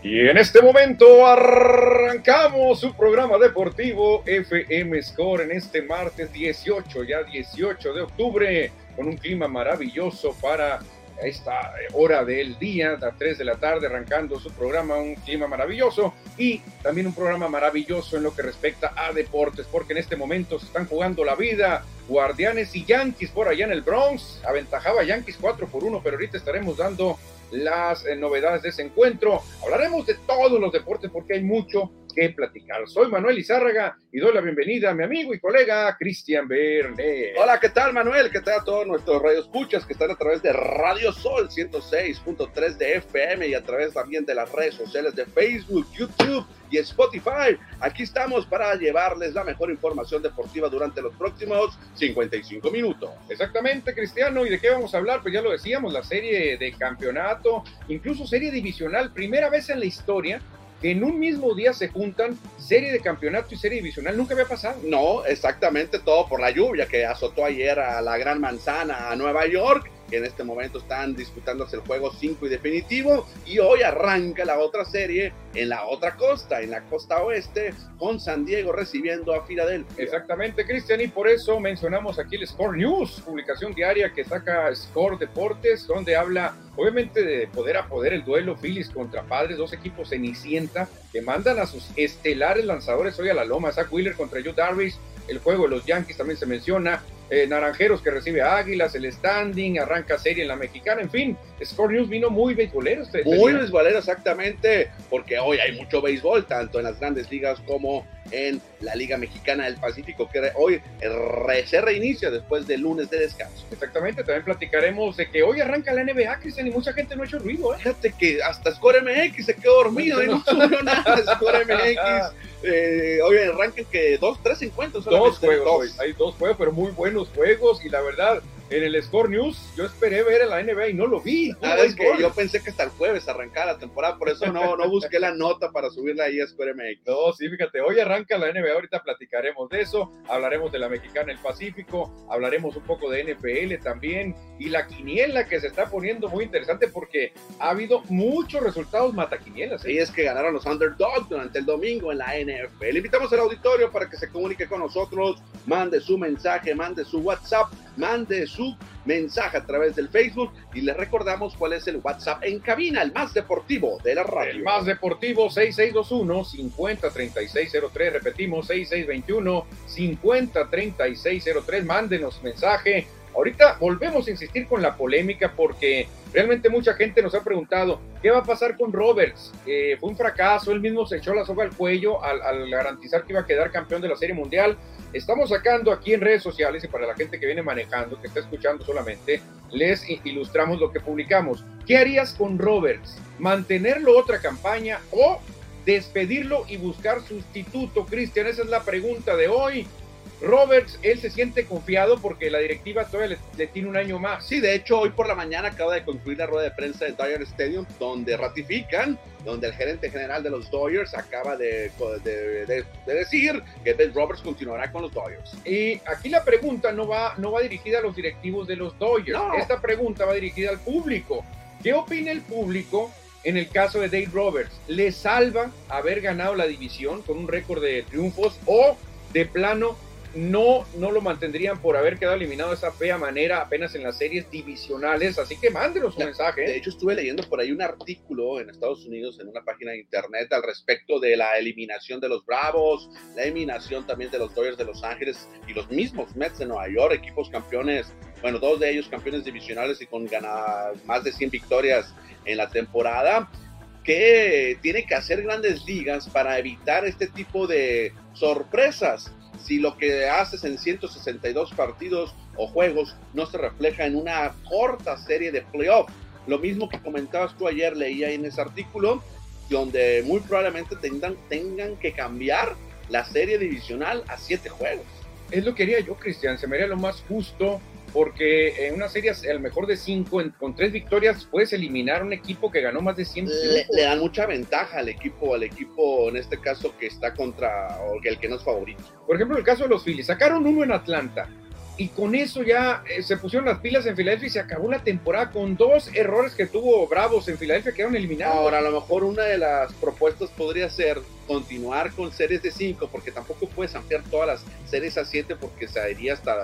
Y en este momento arrancamos su programa deportivo FM Score en este martes 18, ya 18 de octubre, con un clima maravilloso para esta hora del día, a 3 de la tarde, arrancando su programa, un clima maravilloso y también un programa maravilloso en lo que respecta a deportes, porque en este momento se están jugando la vida. Guardianes y Yankees por allá en el Bronx, aventajaba Yankees 4 por 1, pero ahorita estaremos dando las eh, novedades de ese encuentro. Hablaremos de todos los deportes porque hay mucho que platicar. Soy Manuel Izárraga y doy la bienvenida a mi amigo y colega Cristian Verne. Hola, ¿qué tal Manuel? ¿Qué tal a todos nuestros radioescuchas que están a través de Radio Sol 106.3 de FM y a través también de las redes sociales de Facebook, YouTube y Spotify. Aquí estamos para llevarles la mejor información deportiva durante los próximos 55 minutos. Exactamente, Cristiano. ¿Y de qué vamos a hablar? Pues ya lo decíamos, la serie de campeonato, incluso serie divisional, primera vez en la historia que en un mismo día se juntan serie de campeonato y serie divisional. Nunca había pasado. No, exactamente todo por la lluvia que azotó ayer a la Gran Manzana, a Nueva York que en este momento están disputándose el juego 5 y definitivo. Y hoy arranca la otra serie en la otra costa, en la costa oeste, con San Diego recibiendo a Filadelfia. Exactamente, Cristian, y por eso mencionamos aquí el Score News, publicación diaria que saca Score Deportes, donde habla obviamente de poder a poder el duelo Phillies contra Padres, dos equipos cenicienta que mandan a sus estelares lanzadores hoy a la loma, Zach Wheeler contra Joe Darvish, el juego de los Yankees también se menciona, eh, Naranjeros que recibe Águilas, el standing, arranca serie en la mexicana, en fin, Score News vino muy beisbolero. Este, este muy beisbolero, exactamente, porque hoy hay mucho béisbol, tanto en las grandes ligas como en la Liga Mexicana del Pacífico, que hoy se reinicia después del lunes de descanso. Exactamente, también platicaremos de que hoy arranca la NBA, Cristian, y mucha gente no ha hecho ruido. ¿eh? Fíjate que hasta Score MX se quedó dormido y no subió nada Score MX. Eh, hoy arrancan que dos, tres encuentros. Dos juegos, hay dos juegos, pero muy buenos juegos y la verdad, en el Score News yo esperé ver a la NBA y no lo vi. Ah, es que yo pensé que hasta el jueves arrancaba la temporada, por eso no, no busqué la nota para subirla ahí a Score MX. No, sí, fíjate, hoy arranca la NBA, ahorita platicaremos de eso, hablaremos de la mexicana el Pacífico, hablaremos un poco de NFL también y la quiniela que se está poniendo muy interesante porque ha habido muchos resultados mataquinielas. ¿eh? Y es que ganaron los underdogs durante el domingo en la NFL. invitamos al auditorio para que se comunique con nosotros, mande su mensaje, mande su WhatsApp, mande su mensaje a través del Facebook y les recordamos cuál es el WhatsApp en cabina, el más deportivo de la radio. El más deportivo 6621 503603, repetimos 6621 503603, mándenos mensaje Ahorita volvemos a insistir con la polémica porque realmente mucha gente nos ha preguntado, ¿qué va a pasar con Roberts? Eh, fue un fracaso, él mismo se echó la soga al cuello al, garantizar que iba a quedar campeón de la Serie Mundial. Estamos sacando aquí en redes sociales y para la gente que viene manejando, que está escuchando solamente, les ilustramos lo que publicamos. ¿Qué harías con Roberts? ¿Mantenerlo otra campaña o despedirlo y buscar sustituto? Cristian, esa es la pregunta de hoy. Roberts, él se siente confiado porque la directiva todavía le, tiene un año más. Sí, de hecho, hoy por la mañana acaba de concluir la rueda de prensa de Dodger Stadium, donde ratifican, donde el gerente general de los Dodgers acaba de, decir que Ben Roberts continuará con los Dodgers. Y aquí la pregunta no va, no va dirigida a los directivos de los Dodgers. Esta pregunta va dirigida al público. ¿Qué opina el público en el caso de Dave Roberts? ¿Le salva haber ganado la división con un récord de triunfos o de plano no, no lo mantendrían por haber quedado eliminado de esa fea manera apenas en las series divisionales. Así que mándenos un mensaje. De hecho, estuve leyendo por ahí un artículo en Estados Unidos, en una página de internet, al respecto de la eliminación de los Bravos, la eliminación también de los Dodgers de Los Ángeles y los mismos Mets de Nueva York, equipos campeones, bueno, dos de ellos campeones divisionales y con ganar más de 100 victorias en la temporada que tiene que hacer grandes ligas para evitar este tipo de sorpresas si lo que haces en 162 partidos o juegos no se refleja en una corta serie de playoff. Lo mismo que comentabas tú ayer, leía en ese artículo, donde muy probablemente tengan, tengan que cambiar la serie divisional a siete juegos. Es lo que haría yo, Cristian, se me haría lo más justo porque en una serie el mejor de cinco, con tres victorias, puedes eliminar un equipo que ganó más de 100 le, le, dan mucha ventaja al equipo, al equipo en este caso que está contra, o el que no es favorito. Por ejemplo, el caso de los Phillies, sacaron uno en Atlanta, y con eso ya eh, se pusieron las pilas en Filadelfia y se acabó la temporada con dos errores que tuvo Bravos en Filadelfia quedaron eliminados. Ahora, a lo mejor una de las propuestas podría ser continuar con series de 5, porque tampoco puedes ampliar todas las series a 7 porque se iría hasta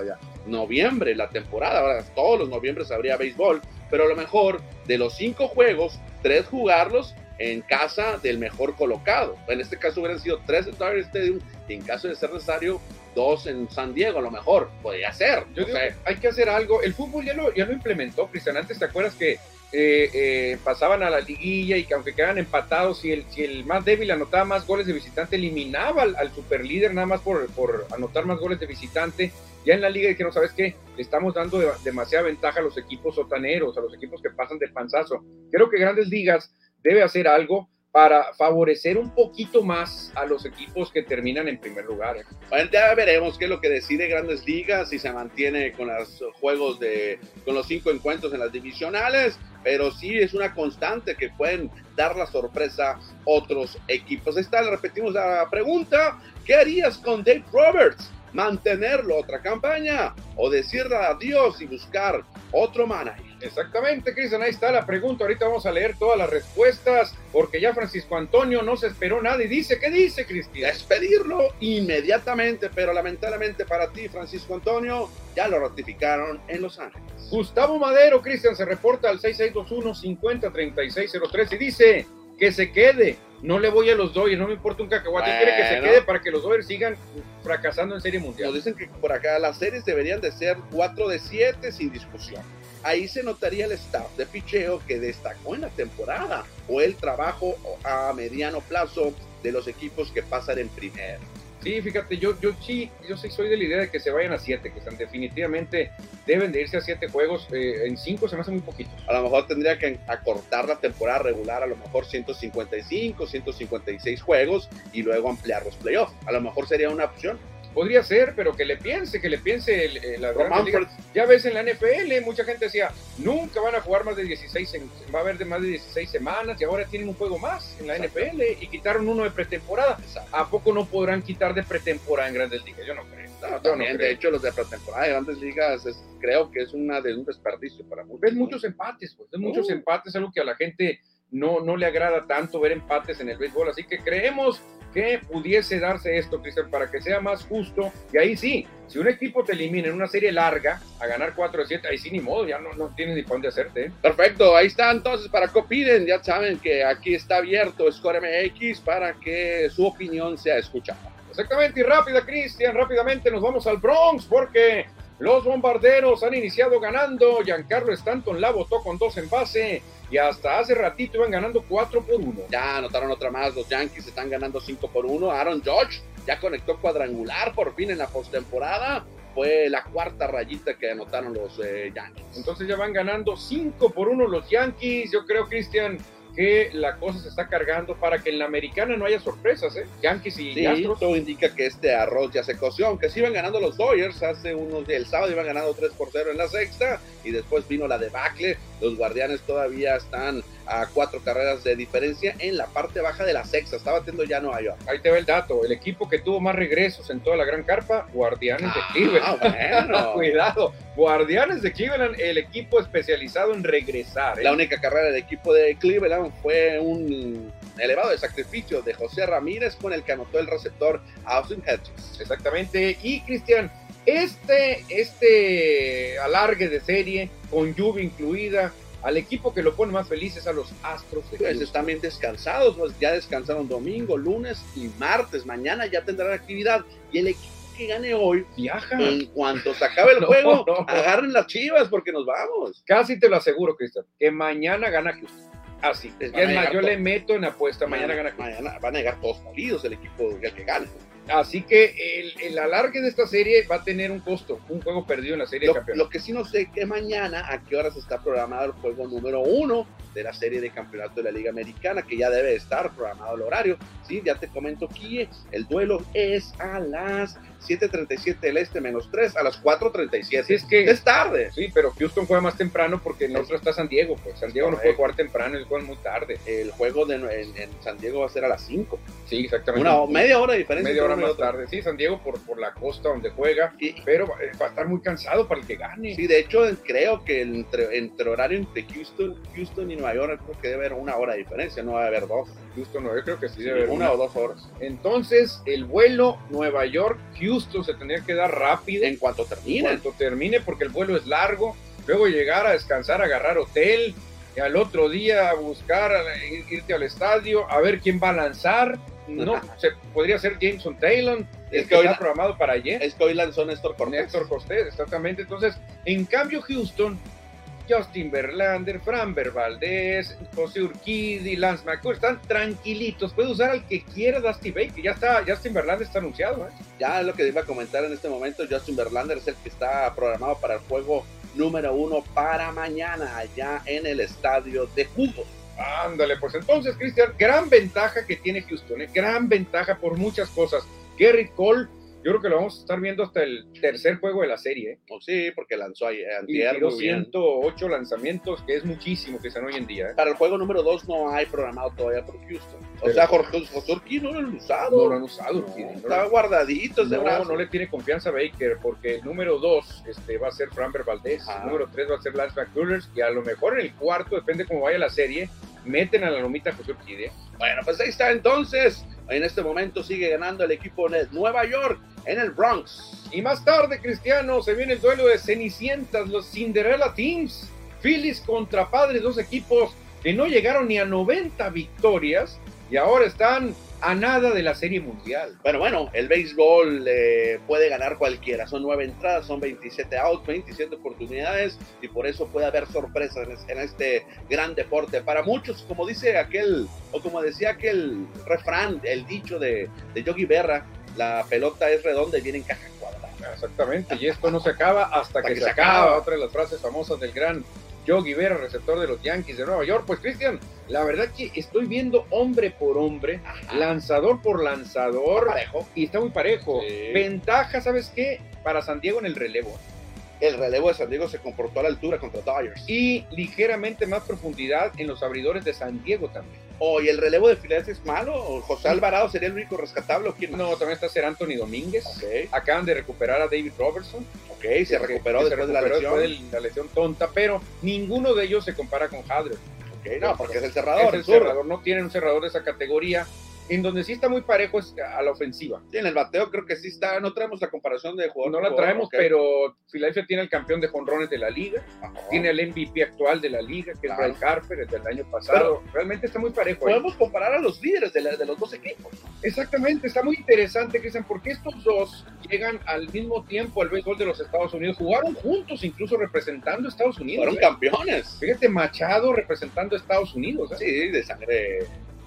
noviembre la temporada. Ahora, todos los noviembres habría béisbol, pero a lo mejor de los 5 juegos, 3 jugarlos en casa del mejor colocado. En este caso hubieran sido 3 en Dodger Stadium y en caso de ser necesario dos en San Diego, a lo mejor, podría ser. Yo digo, hay que hacer algo. El fútbol ya lo, ya lo implementó, Cristian. Antes, ¿te acuerdas que eh, eh, pasaban a la liguilla y que aunque quedaban empatados, si el, si el más débil anotaba más goles de visitante, eliminaba al, al superlíder nada más por, por, anotar más goles de visitante. Ya en la liga dijeron, ¿sabes qué? Le estamos dando de, demasiada ventaja a los equipos sotaneros, a los equipos que pasan de panzazo. Creo que Grandes Ligas debe hacer algo para favorecer un poquito más a los equipos que terminan en primer lugar. Bueno, ya veremos qué es lo que decide Grandes Ligas, si se mantiene con los juegos de, con los cinco encuentros en las divisionales, pero sí es una constante que pueden dar la sorpresa otros equipos. Esta repetimos la pregunta, ¿qué harías con Dave Roberts? ¿Mantenerlo otra campaña o decirle adiós y buscar otro manager? Exactamente, Cristian, ahí está la pregunta. Ahorita vamos a leer todas las respuestas, porque ya Francisco Antonio no se esperó nada y dice, ¿qué dice, Cristian? Despedirlo inmediatamente, pero lamentablemente para ti, Francisco Antonio, ya lo ratificaron en Los Ángeles. Gustavo Madero, Cristian, se reporta al 6621-503603 y dice que se quede. No le voy a los Dodgers, no me importa un cacahuate, Bueno. quiere que se quede para que los Dodgers sigan fracasando en Serie Mundial. Nos dicen que por acá las series deberían de ser 4 de 7 sin discusión. Ahí se notaría el staff de picheo que destacó en la temporada o el trabajo a mediano plazo de los equipos que pasan en primero. Sí, fíjate, yo, yo sí, yo sí soy de la idea de que se vayan a siete, que definitivamente deben de irse a siete juegos, eh, en cinco se me hace muy poquitos. A lo mejor tendría que acortar la temporada regular a lo mejor 155, 156 juegos y luego ampliar los playoffs. A lo mejor sería una opción. Podría ser, pero que le piense, que le piense el, el- la Román Grandes Ligas. Ya ves en la NFL, mucha gente decía, nunca van a jugar más de 16, en- va a haber de más de 16 semanas y ahora tienen un juego más en la Exacto. NFL y quitaron uno de pretemporada. ¿A poco no podrán quitar de pretemporada en Grandes Ligas? Yo no creo. No, no también, creo. de hecho, los de pretemporada de grandes ligas es- creo que es una de un desperdicio para muchos. ves ¿no? muchos empates, pues, ves muchos Uh. empates, algo que a la gente no, no le agrada tanto ver empates en el béisbol, así que creemos que pudiese darse esto, Cristian, para que sea más justo, y ahí sí, si un equipo te elimina en una serie larga a ganar 4 de 7, ahí sí ni modo, ya no, no tienes ni para dónde hacerte. ¿eh? Perfecto, ahí está entonces para que opinen, ya saben que aquí está abierto Score MX para que su opinión sea escuchada. Exactamente, y rápida, Cristian, rápidamente nos vamos al Bronx, porque los bombarderos han iniciado ganando, Giancarlo Stanton la votó con dos en base, y hasta hace ratito iban ganando 4 por 1. Ya anotaron otra más, los Yankees están ganando 5 por 1. Aaron Judge ya conectó cuadrangular por fin en la postemporada. Fue la cuarta rayita que anotaron los eh, Yankees. Entonces ya van ganando 5 por 1 los Yankees. Yo creo, Cristian, que la cosa se está cargando para que en la americana no haya sorpresas, ¿eh? Yankees y Sí, Astros. todo indica que este arroz ya se coció, aunque sí iban ganando los Dodgers hace unos días, el sábado iban ganando 3 por 0 en la sexta y después vino la debacle, los guardianes todavía están a cuatro carreras de diferencia en la parte baja de la sexta, está batiendo ya Nueva York. Ahí te va el dato. El equipo que tuvo más regresos en toda la gran carpa, Guardianes de Ah, Cleveland. bueno. Cuidado. Guardianes de Cleveland, el equipo especializado en regresar. ¿eh? La única carrera del equipo de Cleveland fue un elevado de sacrificio de José Ramírez con el que anotó el receptor Austin Hedges. Exactamente. Y Cristian, este, este alargue de serie, con lluvia incluida, al equipo que lo pone más feliz es a los Astros de Pues están bien descansados, pues ya descansaron domingo, lunes y martes. Mañana ya tendrán actividad y el equipo que gane hoy, Viaja. en cuanto se acabe el No, juego, no. agarren las chivas porque nos vamos. Casi te lo aseguro, Cristian, que mañana gana Houston. Así. Es más, yo le meto en apuesta, mañana gana Houston. Mañana van a llegar todos molidos el equipo el que gane. Así que el, el alargue de esta serie va a tener un costo, un juego perdido en la serie Lo, de campeones. lo que sí no sé que mañana a qué horas está programado el juego número uno de la serie de campeonato de la Liga Americana, que ya debe estar programado el horario. Sí, ya te comento que el duelo es a las 7.37 del este menos 3 a las 4.37. es que es tarde. Sí, pero Houston juega más temprano porque en otro está San Diego. Pues San Diego no puede jugar temprano, el juega muy tarde. El juego de, en, San Diego va a ser a las 5. Sí, exactamente. Una media hora de diferencia. Media hora más tarde. Sí, San Diego por, por la costa donde juega, pero va a estar muy cansado para el que gane. Sí, de hecho, creo que entre, entre horario entre Houston, Houston y Nueva York, creo que debe haber una hora de diferencia, no a haber dos. Houston, Nueva York, creo que sí, debe haber una, o dos horas. Entonces, el vuelo Nueva York-Houston se tendría que dar rápido. En cuanto termine. En cuanto termine, porque el vuelo es largo. Luego llegar a descansar, agarrar hotel. Y al otro día buscar, irte al estadio, a ver quién va a lanzar. No, se podría ser Jameson Taylor, es que, hoy está programado para ayer. Es que hoy lanzó Néstor Cortés. Néstor Cortés, exactamente. Entonces, en cambio, Houston Justin Verlander, Fran Valdez, José Urquidi, Lance McCullers, están tranquilitos. Puede usar al que quiera Dusty Baker. Ya está, Justin Verlander está anunciado. ¿eh? Ya es lo que iba a comentar en este momento. Justin Verlander es el que está programado para el juego número uno para mañana allá en el estadio de Jugos. Ándale, pues entonces, Cristian, gran ventaja que tiene Houston, ¿eh? gran ventaja por muchas cosas. Gary Cole yo creo que lo vamos a estar viendo hasta el tercer juego de la serie. Oh, sí, porque lanzó y 108 lanzamientos, que es muchísimo que están hoy en día. ¿eh? Para el juego número 2 no hay programado todavía por Houston. O sea, Jorge, José no lo han usado. No lo han usado. estaba guardadito no, no le tiene confianza a Baker, porque el número 2 este, va a ser Framber Valdez, el número 3 va a ser Lance McCullers, y a lo mejor en el cuarto, depende cómo vaya la serie, meten a la lomita José Urquide. Bueno, pues ahí está entonces. En este momento sigue ganando el equipo de Nueva York en el Bronx. Y más tarde, Cristiano, se viene el duelo de Cenicientas, los Cinderella Teams. Phillies contra Padres, dos equipos que no llegaron ni a 90 victorias y ahora están a nada de la Serie Mundial. Bueno, bueno, el béisbol eh, puede ganar cualquiera. Son nueve entradas, son 27 outs, 27 oportunidades y por eso puede haber sorpresas en, este gran deporte. Para muchos, como dice aquel, o como decía aquel refrán, el dicho de, de Yogi Berra, la pelota es redonda y viene en caja cuadrada. Exactamente, y esto no se acaba hasta, que, se, acaba. Otra de las frases famosas del gran Yogi Berra, receptor de los Yankees de Nueva York. Pues Cristian, la verdad que estoy viendo hombre por hombre, lanzador por lanzador, y está muy parejo. Ventaja, ¿sabes qué? Para San Diego en el relevo el relevo de San Diego se comportó a la altura contra Dodgers. Y ligeramente más profundidad en los abridores de San Diego también. ¿O y el relevo de Filadelfia es malo? ¿O José Alvarado sería el único rescatable? ¿o quién No, también está Ser Anthony Domínguez. Acaban de recuperar a David Robertson. Ok, se, recuperó, después, de la lesión. la lesión tonta, pero ninguno de ellos se compara con Hadler. Ok, no, porque es el cerrador. Es el cerrador, no tienen un cerrador de esa categoría en donde sí está muy parejo es a la ofensiva. Sí, en el bateo creo que sí está, no traemos la comparación de jugador. No la traemos, pero Philadelphia tiene el campeón de jonrones de la liga, tiene el MVP actual de la liga, que es Bryce Harper, el del año pasado. Realmente está muy parejo. Podemos comparar a los líderes de, de, los dos equipos. Exactamente, está muy interesante, Cristian, porque estos dos llegan al mismo tiempo al béisbol de los Estados Unidos, jugaron juntos, incluso representando a Estados Unidos. Fueron ¿eh? campeones. Fíjate, Machado representando a Estados Unidos. ¿eh? Sí, de sangre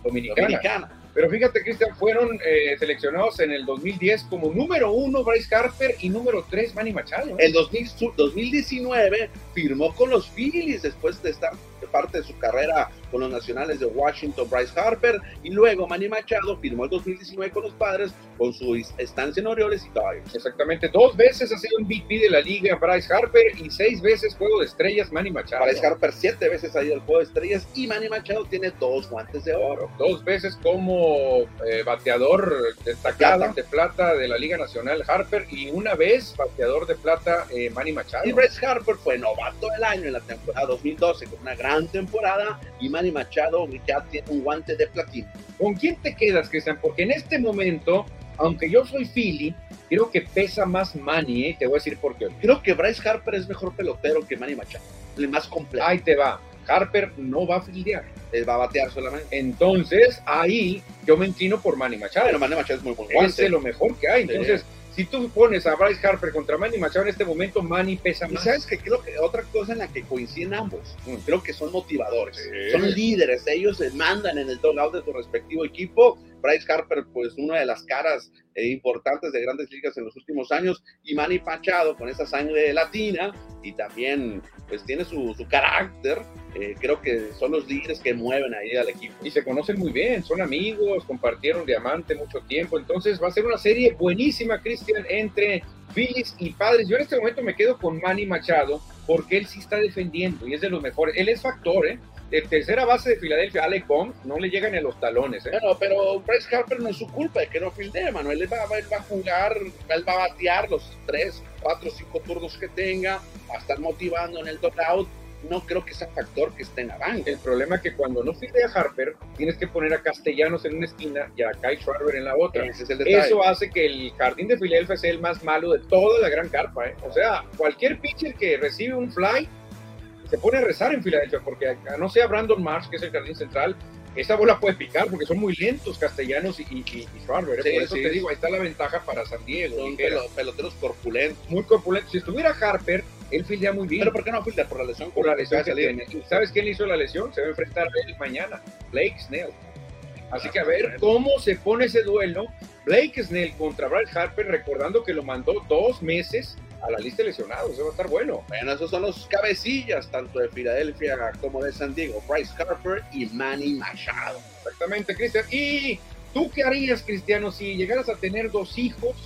dominicana. Pero fíjate, Cristian, fueron eh, seleccionados en el 2010 como número uno Bryce Harper y número tres Manny Machado. En 2019 firmó con los Phillies después de estar parte de su carrera con los nacionales de Washington, Bryce Harper, y luego Manny Machado firmó el 2019 con los padres con su estancia en Orioles y Dodgers. Exactamente, dos veces ha sido MVP de la liga Bryce Harper y seis veces juego de estrellas Manny Machado. Bryce Harper siete veces ha ido al juego de estrellas y Manny Machado tiene dos guantes de oro. Dos veces como eh, bateador destacado de plata de la Liga Nacional Harper y una vez bateador de plata eh, Manny Machado. Y Bryce Harper fue novato del año en la temporada 2012 con una gran temporada y Manny Machado ya tiene un guante de platino. ¿Con quién te quedas, Cristian? Porque en este momento, aunque yo soy Philly, creo que pesa más Manny, ¿eh? te voy a decir por qué. Creo que Bryce Harper es mejor pelotero que Manny Machado, el más completo. Ahí te va. Harper no va a fildear. Él va a batear solamente. Entonces, ahí yo me inclino por Manny Machado. Pero Manny Machado es muy buen guante. Es lo mejor que hay. Entonces, si tú pones a Bryce Harper contra Manny Machado en este momento, Manny pesa más. Y sabes que creo que otra cosa en la que coinciden ambos, mm. creo que son motivadores, son líderes, ellos mandan en el dugout de su respectivo equipo Bryce Harper, pues una de las caras eh, importantes de grandes ligas en los últimos años, y Manny Pachado con esa sangre latina y también pues tiene su, su carácter, eh, creo que son los líderes que mueven ahí al equipo. Y se conocen muy bien, son amigos, compartieron diamante mucho tiempo, entonces va a ser una serie buenísima, Cristian, entre Phillies y Padres. Yo en este momento me quedo con Manny Machado porque él sí está defendiendo y es de los mejores. Él es factor, ¿eh? De tercera base de Filadelfia, Alec Bohm, no le llegan a los talones. ¿eh? Bueno, pero Bryce Harper no es su culpa de que no fildee, Manuel. Él va, él va a jugar, él va a batear los tres, cuatro, cinco turnos que tenga, va a estar motivando en el out. No creo que sea factor que esté en la banca. El problema es que cuando no fildea Harper, tienes que poner a Castellanos en una esquina y a Kai Schwarber en la otra. Ese es el detalle. Eso hace que el jardín de Filadelfia sea el más malo de toda la gran carpa. ¿eh? O sea, cualquier pitcher que recibe un fly se pone a rezar en Filadelfia, porque no sea Brandon Marsh, que es el jardín central, esa bola puede picar porque son muy lentos Castellanos y, y, y ¿eh? Por eso te digo, ahí está la ventaja para San Diego. Son peloteros corpulentos. Muy corpulentos. Si estuviera Harper, él fildea muy bien. Pero ¿por qué no fildea? Por la lesión. Por la lesión que tiene. ¿Sabes quién hizo la lesión? Se va a enfrentar a él mañana. Blake Snell. Así que a ver cómo se pone ese duelo. Blake Snell contra Brad Harper, recordando que lo mandó dos meses a la lista de lesionados, eso va a estar bueno. Bueno, esos son los cabecillas, tanto de Filadelfia como de San Diego, Bryce Harper y Manny Machado. Exactamente, Cristian. ¿Y tú qué harías, Cristiano, si llegaras a tener dos hijos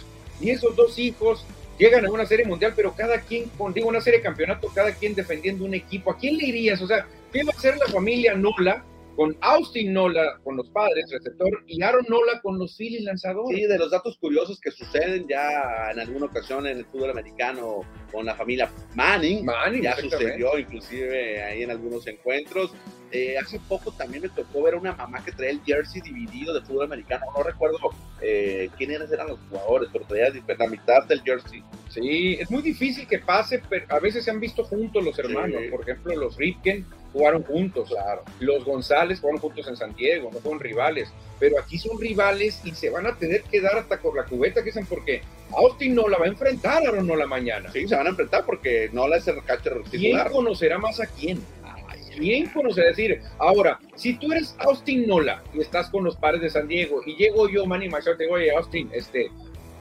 y esos dos hijos llegan a una serie mundial, pero cada quien, digo, una serie de campeonato, cada quien defendiendo un equipo? ¿A quién le irías? O sea, ¿qué va a hacer la familia Nola? Con Austin Nola con los padres, receptor, y Aaron Nola con los Phillies lanzadores. Sí, de los datos curiosos que suceden ya en alguna ocasión en el fútbol americano con la familia Manning. Manning ya sucedió inclusive ahí en algunos encuentros. Eh, hace poco también me tocó ver una mamá que traía el jersey dividido de fútbol americano. No recuerdo eh, quiénes eran los jugadores, pero traía la mitad del jersey. Sí, es muy difícil que pase, pero a veces se han visto juntos los hermanos. Por ejemplo, los Ripken jugaron juntos, claro. Los González jugaron juntos en San Diego, no fueron rivales. Pero aquí son rivales y se van a tener que dar hasta con la cubeta, que dicen, porque Austin no la va a enfrentar a no la mañana. Sí, se van a enfrentar porque no la es el catcher ¿Quién conocerá más a quién? ¿Quién conoce? decir, ahora, si tú eres Austin Nola y estás con los pares de San Diego y llego yo, Manny Machado, te digo, oye, Austin, este,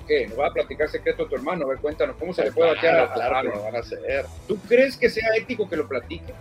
¿qué? ¿Nos va a platicar secreto a tu hermano? A ver, cuéntanos, ¿cómo se le puede batear a Claro, lo van a hacer. ¿Tú crees que sea ético que lo platique?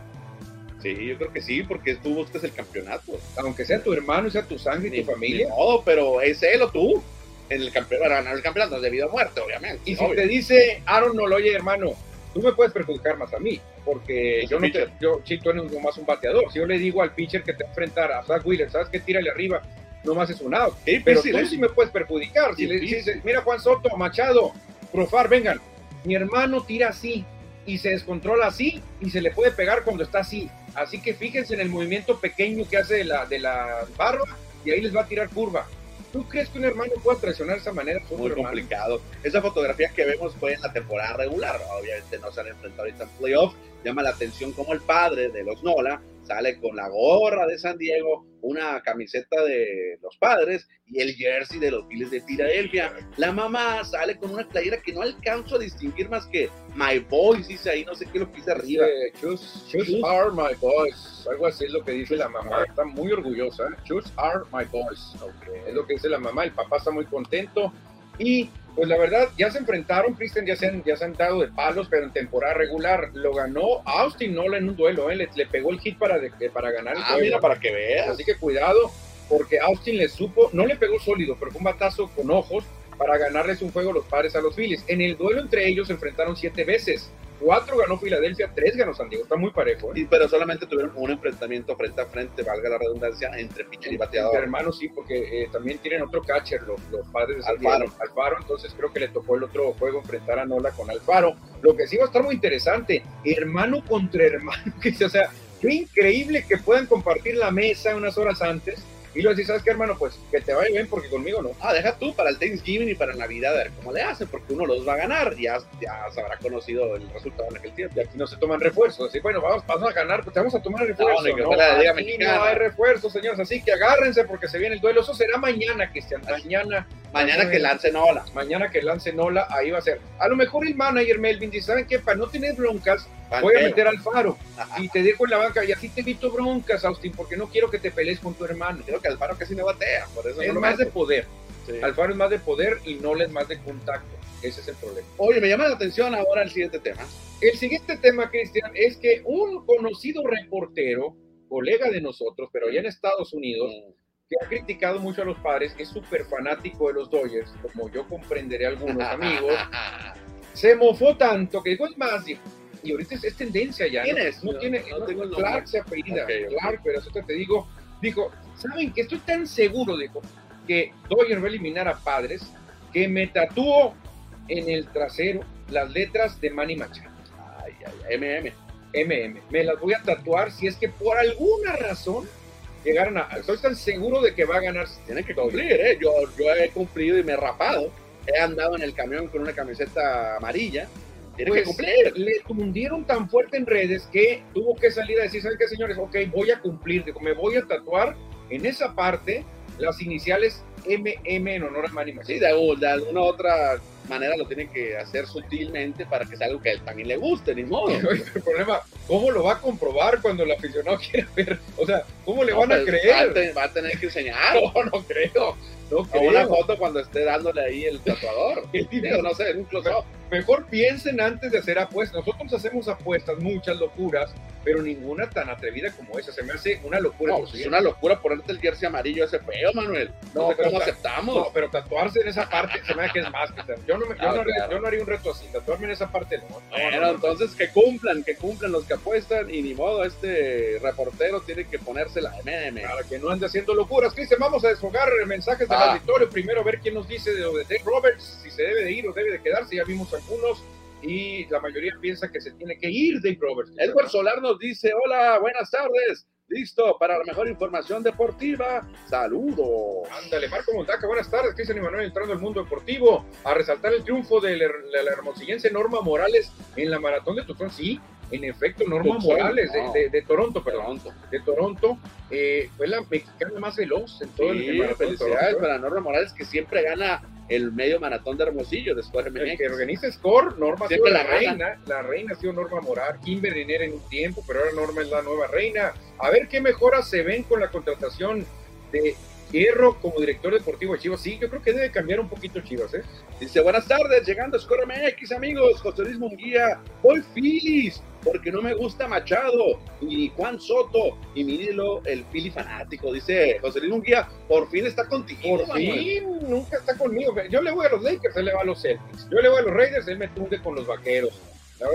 Sí, yo creo que sí, porque tú buscas el campeonato. Aunque sea tu hermano, sea tu sangre y tu familia. No, pero es él o tú. En el campeonato, para ganar el campeonato debido a muerte, obviamente. Y si te dice Aaron, no lo oye, hermano, tú me puedes perjudicar más a mí, porque yo no te, yo, sí, tú eres más un bateador. Si yo le digo al pitcher que te va a enfrentar a Zach Wheeler, ¿sabes qué? Tírale arriba, nomás es un out. pero tú ¿eh? sí me puedes perjudicar. Si le dices, mira Juan Soto, Machado, Profar, vengan, mi hermano tira así y se descontrola así y se le puede pegar cuando está así. Así que fíjense en el movimiento pequeño que hace de la, de la barba y ahí les va a tirar curva. ¿Tú crees que un hermano pueda traicionar de esa manera? Muy complicado. Esa fotografía que vemos fue en la temporada regular. Obviamente no se han enfrentado ahorita en playoff. Llama la atención como el padre de los Nola sale con la gorra de San Diego, una camiseta de los padres y el jersey de los Phillies de Filadelfia. La mamá sale con una playera que no alcanzo a distinguir más que My Boys, dice ahí, no sé qué lo dice arriba. choose, are my boys, algo así es lo que dice la mamá, está muy orgullosa. Choose are my boys, es lo que dice la mamá, el papá está muy contento y pues la verdad, ya se enfrentaron, Kristen, ya se han, ya se han dado de palos, pero en temporada regular lo ganó Austin Nola en un duelo, ¿eh? le, pegó el hit para, para ganar el ah, mira, para que veas. Así que cuidado, porque Austin le supo, no le pegó sólido, pero fue un batazo con ojos para ganarles un juego los padres a los Phillies. En el duelo entre ellos se enfrentaron siete veces cuatro ganó Filadelfia, tres ganó San Diego. Está muy parejo. ¿eh? pero solamente tuvieron un enfrentamiento frente a frente, valga la redundancia, entre pitcher y bateador. Entre hermanos, sí, porque eh, también tienen otro catcher, los, padres de San Alfaro. Alfaro. Entonces creo que le tocó el otro juego enfrentar a Nola con Alfaro. Lo que sí va a estar muy interesante, hermano contra hermano. Que, o sea, qué increíble que puedan compartir la mesa unas horas antes y lo decís, ¿sabes qué, hermano? Pues que te vaya bien porque conmigo no. Ah, deja tú para el Thanksgiving y para Navidad a ver cómo le hacen, porque uno los va a ganar, ya, ya se habrá conocido el resultado en aquel tiempo. Y aquí no se toman refuerzos. Así, bueno, vamos, vamos a ganar, pues te vamos a tomar refuerzos. No, no, la aquí no hay refuerzos, señores, así que agárrense porque se viene el duelo. Eso será mañana, Cristian. Mañana. Mañana que lance Nola. Mañana que lance Nola, ahí va a ser. A lo mejor el manager Melvin dice, ¿saben qué? Para no tener broncas, voy a meter al faro y te dejo en la banca y así te evito broncas, Austin, porque no quiero que te pelees con tu hermano. Creo que Alfaro casi no batea, por eso es más de poder. Alfaro es más de poder y no es más de contacto. Ese es el problema. Oye, me llama la atención ahora el siguiente tema. El siguiente tema, Cristian, es que un conocido reportero, colega de nosotros, pero allá en Estados Unidos, mm. que ha criticado mucho a los padres, es súper fanático de los Dodgers, como yo comprenderé a algunos amigos, se mofó tanto que dijo, es más, y ahorita es, tendencia ya. ¿Quién es? No, tiene, no, tengo el Clark se apellida, Clark, pero eso te digo, dijo, ¿saben que estoy tan seguro, dijo, que Dodgers va a eliminar a padres que me tatúo en el trasero las letras de Manny Machado. Ay, ay, MM. MM. Me las voy a tatuar si es que por alguna razón llegaron a. Estoy tan seguro de que va a ganar. Tiene que cumplir, ¿eh? Yo, yo he cumplido y me he rapado. He andado en el camión con una camiseta amarilla. Tiene que pues, cumplir. Le tundieron tan fuerte en redes que tuvo que salir a decir: ¿Saben qué, señores? Ok, voy a cumplir. Digo, me voy a tatuar en esa parte las iniciales MM en honor a Manny Machado. Sí, de, de alguna otra manera lo tiene que hacer sutilmente para que sea algo que a él también le guste, ni modo. el problema, ¿cómo lo va a comprobar cuando el aficionado quiere ver? O sea, ¿cómo le van a pues, creer? Va a, tener que enseñar. No, no creo. No o una foto cuando esté dándole ahí el tatuador. no sé, un close Mejor piensen antes de hacer apuestas. Nosotros hacemos apuestas, muchas locuras, pero ninguna tan atrevida como esa. Se me hace una locura. No, es una locura ponerte el jersey amarillo ese feo, Manuel. No, no aceptamos. No, pero tatuarse en esa parte se me hace que es más. yo, no yo, no, yo, no haría, un reto así. Tatuarme en esa parte no. Bueno, entonces que cumplan, que cumplan los que apuestan y ni modo, este reportero tiene que ponerse la MM. Para que no ande haciendo locuras. Cristian, vamos a desfogar mensajes de la ah. victoria. Primero, ver quién nos dice de lo de Dave Roberts, si se debe de ir o debe de quedarse. Ya vimos algunos y la mayoría piensa que se tiene que ir Dave Roberts. Edward Solar nos dice, hola, buenas tardes. Listo para la mejor información deportiva. Saludos. Ándale, Marco Montaca, buenas tardes. Cristian y Manuel entrando al mundo deportivo a resaltar el triunfo de la, hermosillense Norma Morales en la maratón de Tucson. Sí, en efecto, Norma Morales de, Toronto, perdón. De Toronto. Eh, fue la mexicana más veloz en todo el maratón. Felicidades para Norma Morales que siempre gana el medio maratón de Hermosillo después de El que organiza Score, Norma Siempre la, reina, la reina ha sido Norma Morar, Kimber Riner en un tiempo, pero ahora Norma es la nueva reina. A ver qué mejoras se ven con la contratación de Hierro como director deportivo de Chivas. Sí, yo creo que debe cambiar un poquito Chivas, ¿eh? Dice, buenas tardes, llegando a Score MX, amigos. José Luis Munguía, voy Phillies, porque no me gusta Machado y Juan Soto y mi el Philly fanático. Dice José Luis Munguía, por fin está contigo. Por fin, nunca está conmigo. Yo le voy a los Lakers, él le va a los Celtics. Yo le voy a los Raiders, él me tunde con los Vaqueros.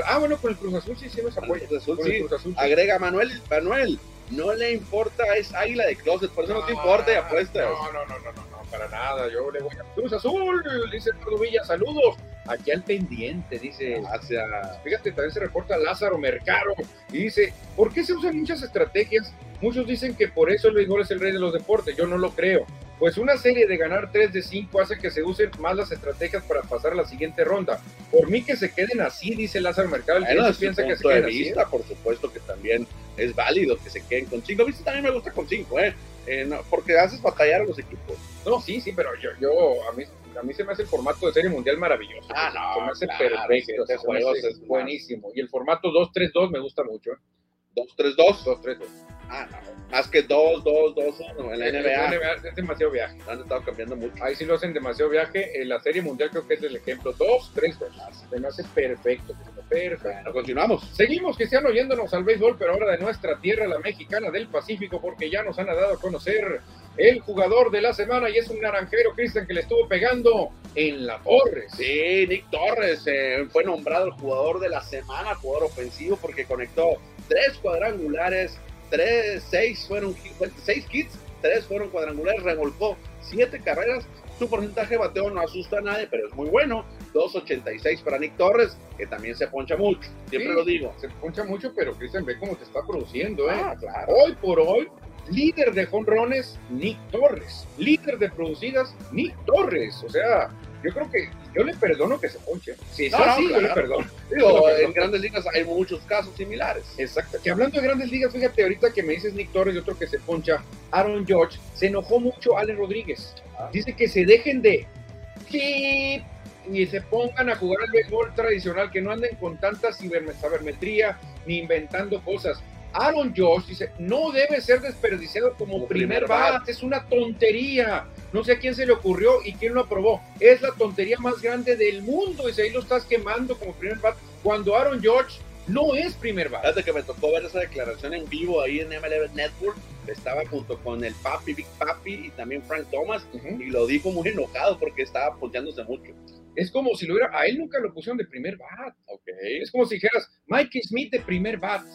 Ah, bueno, con el Cruz Azul sí, sí nos apoya. Cruz Azul, sí. Cruz Azul, Agrega Manuel, Manuel, no le importa, es águila de closet, por eso no, te importa y apuestas. No, no, no, no, no, para nada. Yo le voy a Cruz Azul, dice Pedro Villa, saludos. Aquí al pendiente, dice. Hacia, fíjate, también se reporta Lázaro Mercado y dice: ¿Por qué se usan muchas estrategias? Muchos dicen que por eso el béisbol es el rey de los deportes. Yo no lo creo. Pues una serie de ganar 3 de 5 hace que se usen más las estrategias para pasar a la siguiente ronda. Por mí que se queden así, dice Lázaro Mercado. El piensa que se queden así. ¿eh? Por supuesto que también es válido que se queden con 5. A mí también me gusta con 5, ¿eh? Eh porque haces batallar a los equipos. No, sí, sí, pero yo, yo a mí a mí se me hace el formato de serie mundial maravilloso. Ah, no, se me hace perfecto, es buenísimo. Y el formato 2-3-2 me gusta mucho. ¿eh? 2-3-2. 2-3-2. Ah, no. Más que 2, 2, 2, 1 en la NBA. es demasiado viaje. Han estado cambiando mucho. Ahí sí lo hacen demasiado viaje. En la Serie Mundial creo que es el ejemplo. 2, 3, 2. Se me hace perfecto. Perfecto. Bueno, continuamos. Seguimos, que están oyéndonos al béisbol, pero ahora de nuestra tierra, la mexicana del Pacífico, porque ya nos han dado a conocer el jugador de la semana y es un naranjero, Cristian, que le estuvo pegando en la Torres. Sí, Nick Torres eh, fue nombrado el jugador de la semana, jugador ofensivo, porque conectó tres cuadrangulares, tres, seis fueron seis hits, tres fueron cuadrangulares, revolcó siete carreras. Su porcentaje de bateo no asusta a nadie, pero es muy bueno. 2.86 para Nick Torres, que también se poncha mucho. Siempre lo digo. Se poncha mucho, pero Cristian ve cómo se está produciendo. ¿eh? Ah, claro. Hoy por hoy, líder de jonrones, Nick Torres. Líder de producidas, Nick Torres. O sea, yo creo que yo le perdono que se ponche. Sí, sí, sí, yo le perdono. Digo, en grandes ligas hay muchos casos similares. Exacto. Que hablando de grandes ligas, fíjate ahorita que me dices Nick Torres y otro que se poncha, Aaron George, se enojó mucho Allen Rodríguez. Ah. Dice que se dejen de y se pongan a jugar al béisbol tradicional, que no anden con tanta cibermetría ni inventando cosas. Aaron Josh dice, no debe ser desperdiciado como, primer, bat. es una tontería. No sé a quién se le ocurrió y quién lo aprobó. Es la tontería más grande del mundo. Y ahí lo estás quemando como primer bat. Cuando Aaron George no es primer bat. Fíjate que me tocó ver esa declaración en vivo ahí en MLB Network. Estaba junto con el Papi, Big Papi y también Frank Thomas. Y lo dijo muy enojado porque estaba ponteándose mucho. Es como si lo hubiera. A él nunca lo pusieron de primer bat. Okay. Es como si dijeras Mike Smith de primer bat.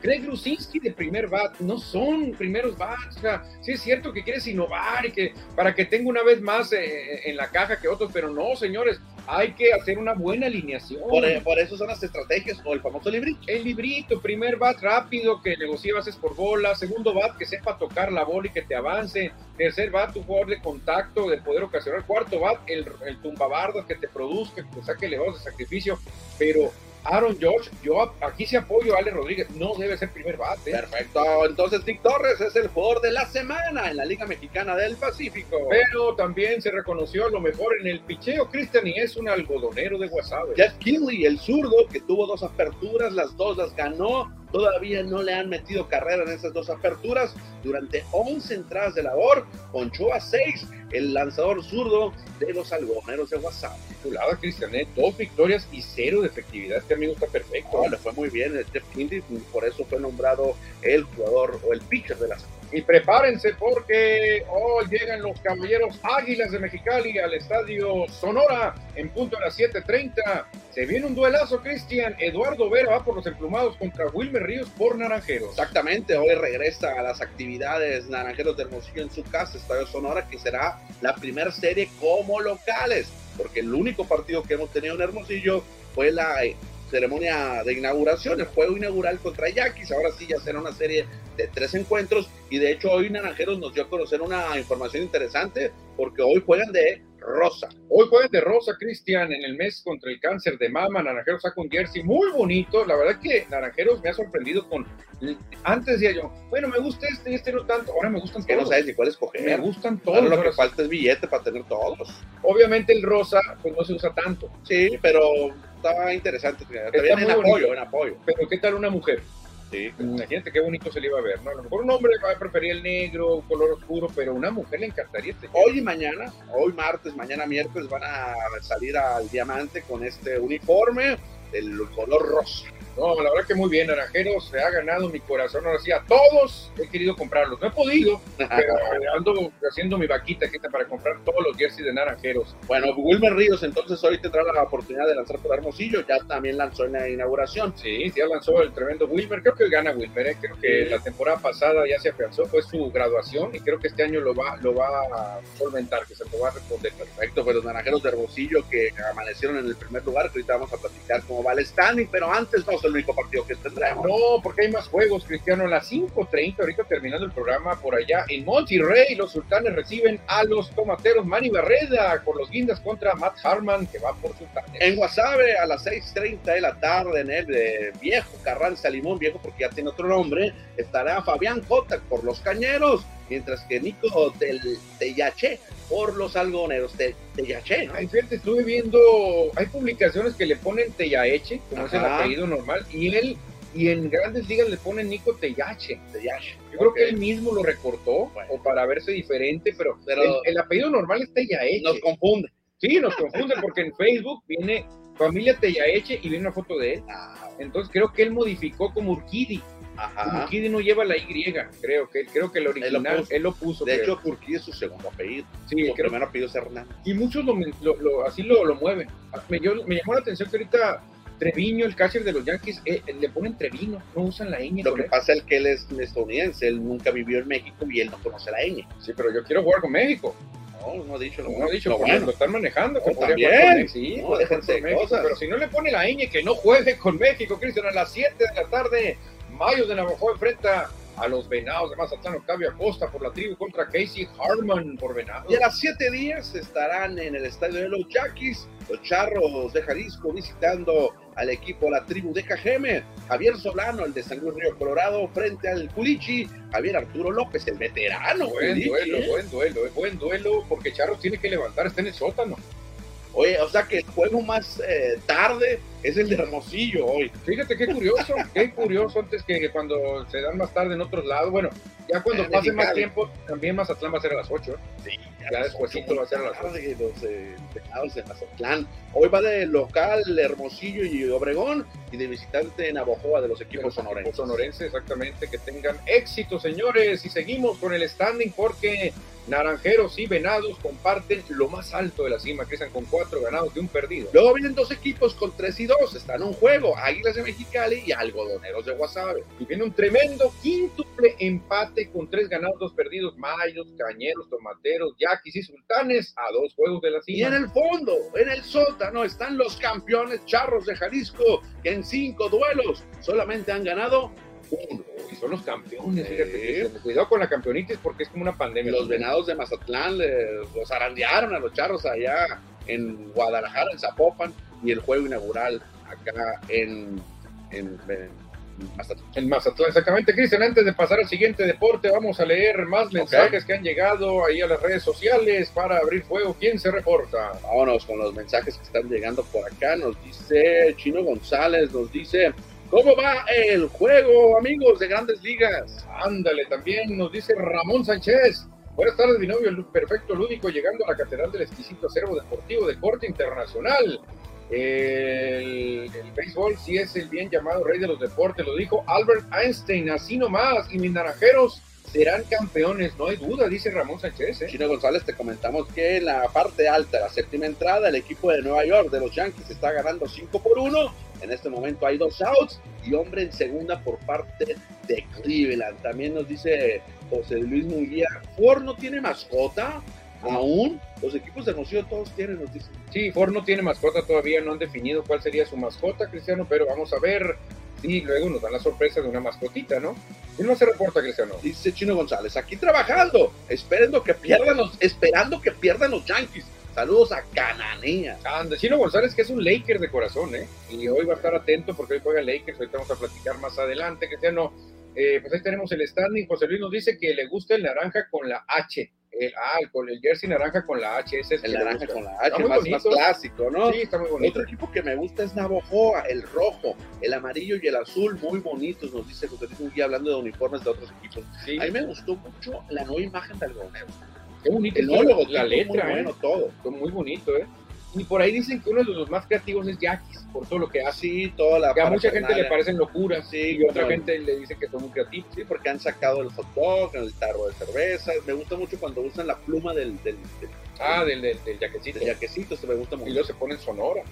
Craig Lusinski de primer bat, no son primeros bats. O sea, sí es cierto que quieres innovar y que para que tenga una vez más eh, en la caja que otros, pero no, señores, hay que hacer una buena alineación. Por, eso son las estrategias o el famoso librito. El librito, primer bat rápido que negocie bases por bola, segundo bat que sepa tocar la bola y que te avance, tercer bat tu jugador de contacto, de poder ocasionar, cuarto bat el, el tumbabardas que te produzca, que te saque elevados de sacrificio, pero Aaron George, yo aquí se apoyo a Ale Rodríguez, no debe ser primer bate. Perfecto, entonces Dick Torres es el jugador de la semana en la Liga Mexicana del Pacífico. Pero también se reconoció a lo mejor en el picheo, Cristian, y es un algodonero de WhatsApp. Jeff Kinley, el zurdo, que tuvo dos aperturas, las dos las ganó, todavía no le han metido carrera en esas dos aperturas. Durante 11 entradas de labor, ponchó a 6 el lanzador zurdo de los algodoneros de WhatsApp. Titulada Cristian, ¿eh? dos victorias y cero de efectividad. Este amigo está perfecto. le fue muy bien el Jeff Kindy, por eso fue nombrado el jugador o el pitcher de la semana. Y prepárense porque hoy llegan los caballeros Águilas de Mexicali al estadio Sonora en punto a las 7:30. Se viene un duelazo, Cristian. Eduardo Vera va por los emplumados contra Wilmer Ríos por Naranjeros. Exactamente, hoy regresa a las actividades Naranjeros de Hermosillo en su casa, Estadio Sonora, que será la primera serie como locales, porque el único partido que hemos tenido en Hermosillo fue la ceremonia de inauguración, el juego inaugural contra Yaquis. Ahora sí ya será una serie de tres encuentros y de hecho hoy Naranjeros nos dio a conocer una información interesante porque hoy juegan de rosa. Hoy juegan de rosa, Cristian, en el mes contra el cáncer de mama. Naranjeros saca un jersey muy bonito. La verdad que Naranjeros me ha sorprendido con. Antes decía yo, bueno, me gusta este y este no tanto. Ahora me gustan que todos. no sabes ni cuál escoger. Me gustan todos. lo que falta es billete para tener todos. Obviamente el rosa, pues no se usa tanto. Sí, pero estaba interesante. Está en apoyo, en apoyo. Pero ¿qué tal una mujer? Sí. Imagínate qué bonito se le iba a ver, ¿no? A lo mejor un hombre va a preferir el negro, un color oscuro, pero una mujer le encantaría este. Hoy y mañana, hoy martes, mañana miércoles, van a salir al diamante con este uniforme del color rosa. No, la verdad que muy bien, Naranjeros se ha ganado mi corazón. Ahora sí, a todos he querido comprarlos. No he podido, pero ando haciendo mi vaquita para comprar todos los jerseys de Naranjeros. Bueno, Wilmer Ríos entonces hoy tendrá la oportunidad de lanzar por Hermosillo. Ya también lanzó en la inauguración. Sí, ya lanzó el tremendo Wilmer. Creo que gana Wilmer. ¿eh? Creo que la temporada pasada ya se afianzó, fue su graduación y creo que este año lo va, lo va a solventar, que se lo va a responder. Perfecto, pues los Naranjeros de Hermosillo que amanecieron en el primer lugar, que ahorita vamos a platicar cómo va el standing, pero antes vamos el único partido que tendremos. No, porque hay más juegos, Cristiano. A las 5.30, ahorita terminando el programa por allá en Monterrey, los sultanes reciben a los tomateros Manny Barreda por los guindas contra Matt Harman, que va por sultanes. En Guasave, a las 6.30 de la tarde, en el de viejo Carranza Limón, viejo porque ya tiene otro nombre, estará Fabián Jota por los cañeros, mientras que Nico del Teyache por los algoneros de Teyache. ¿no? Ay, fíjate, estuve viendo, hay publicaciones que le ponen Teyaeche, como es el apellido normal, y él, y en grandes ligas le ponen Nico Teyache. Teyache. Yo creo que él mismo lo recortó, Bueno. o para verse diferente, pero, Pero- el, el apellido normal es Teyaeche. Nos confunde. Sí, nos confunde porque en Facebook viene familia Teyaeche y viene una foto de él. Ah, Entonces creo que él modificó como Urquidi. Ajá. Urquidi no lleva la Y, creo que creo que el original él lo puso. De creo. hecho, Turquía es su segundo apellido. sí, Su creo- primer apellido es Hernández. y muchos lo, lo- lo- así lo, lo mueven. Me, yo- me llamó la atención que ahorita Treviño, el catcher de los Yankees, eh, le ponen Treviño, no usan la ñ. Lo que él. pasa es que él es estadounidense, él nunca vivió en México y él no conoce la ñ. Sí, pero yo quiero jugar con México. No, no ha dicho lo No ha dicho, lo porque bueno. lo están manejando. No, también. Sí, No, déjense de México, cosas. Pero si no le pone la ñ, que no juegue con México, Cristian, a las 7 de la tarde. Mayo de Navajo enfrenta a los Venados de Mazatlán, Octavio Acosta por la tribu contra Casey Harman por Venados. Y a las siete días estarán en el estadio de los Yaquis, los Charros de Jalisco, visitando al equipo La Tribu de Cajeme. Javier Solano, el de San Luis Río Colorado, frente al Culichi. Javier Arturo López, el veterano. Buen Culichi, duelo, ¿eh? buen duelo, eh, buen duelo, porque Charros tiene que levantar, está en el sótano. Oye, o sea que el juego más eh, tarde es el de Hermosillo hoy. Fíjate qué curioso, qué curioso antes que cuando se dan más tarde en otros lados. Bueno, ya cuando Eh, pase más tiempo, también Mazatlán va a ser a las 8. Sí, Ya despuesito va a ser a las tarde, los eh, de Mazatlán. Hoy va de local Hermosillo y Obregón y de visitante Navojoa de los equipos sonorenses. sonorenses, exactamente, que tengan éxito, señores. Y seguimos con el standing porque Naranjeros y Venados comparten lo más alto de la cima, Cristian, con cuatro ganados y un perdido. Luego vienen dos equipos con 3 y 2. Están en un juego, Águilas de Mexicali y Algodoneros de Guasave. Y viene un tremendo quíntuple empate con tres ganados, dos perdidos, Mayos, Cañeros, Tomateros, Yaquis y Sultanes a dos juegos de la Y cima. en el fondo, en el sótano, están los campeones charros de Jalisco, que en cinco duelos solamente han ganado uno. Y son los campeones, fíjate, Sí. Cristian. Cuidado con la campeonitis porque es como una pandemia. Los venados de Mazatlán le- los arandearon a los charros allá en Guadalajara, en Zapopan, y el juego inaugural acá en, en, en Mazatlán. En Mazatlán, exactamente, Cristian. Antes de pasar al siguiente deporte, vamos a leer más mensajes que han llegado ahí a las redes sociales para abrir fuego. ¿Quién se reporta? Vámonos con los mensajes que están llegando por acá. Nos dice Chino González, nos dice, ¿cómo va el juego, amigos de Grandes Ligas? Ándale, también nos dice Ramón Sánchez. Buenas tardes, mi novio, el perfecto lúdico, llegando a la Catedral del Exquisito Acervo Deportivo de Corte Internacional. El, béisbol sí es el bien llamado rey de los deportes, lo dijo Albert Einstein, así nomás, y mis naranjeros serán campeones, no hay duda, dice Ramón Sánchez. ¿eh? Chino González, te comentamos que en la parte alta, la séptima entrada, el equipo de Nueva York de los Yankees está ganando 5 por 1. En este momento hay dos outs y hombre en segunda por parte de Cleveland. También nos dice José Luis Munguía, Ford no tiene mascota aún. Los equipos de Hermosillo todos tienen, nos dice. Sí, Ford no tiene mascota todavía, no han definido cuál sería su mascota, Cristiano, pero vamos a ver si luego nos dan la sorpresa de una mascotita, ¿no? Y no se reporta, Cristiano. Dice Chino González, aquí trabajando, esperando que pierdan los, esperando que pierdan los Yankees. Saludos a Cananea. Anda, Chino González, que es un Laker de corazón, ¿eh? Y hoy va a estar atento porque hoy juega Lakers, ahorita vamos a platicar más adelante, Cristiano. Eh, pues ahí tenemos el standing. José Luis nos dice que le gusta el naranja con la H. El, ah, el, con el jersey naranja con la H. Ese es El naranja con la H, más, más clásico, ¿no? Sí, está muy bonito. Otro equipo que me gusta es Navojoa, el rojo, el amarillo y el azul, muy bonitos, nos dice José Luis Munguía, hablando de uniformes de otros equipos. Sí, A mí me gustó mucho la nueva imagen del algodonero. qué bonito. El la, logotipo, la letra, muy ¿eh? bueno, todo. Fue muy bonito, ¿eh? Y por ahí dicen que uno de los más creativos es Yaquis, por todo lo que hace. Así, toda la Que a mucha gente le parecen locuras, Sí, y otra gente le dice que son muy creativos. Sí, porque han sacado el hot dog, el tarro de cervezas. Me gusta mucho cuando usan la pluma del, del, del, Ah, del, del, del jaquecito. del jaquecito, se me gusta Y mucho. luego se pone en Sonora.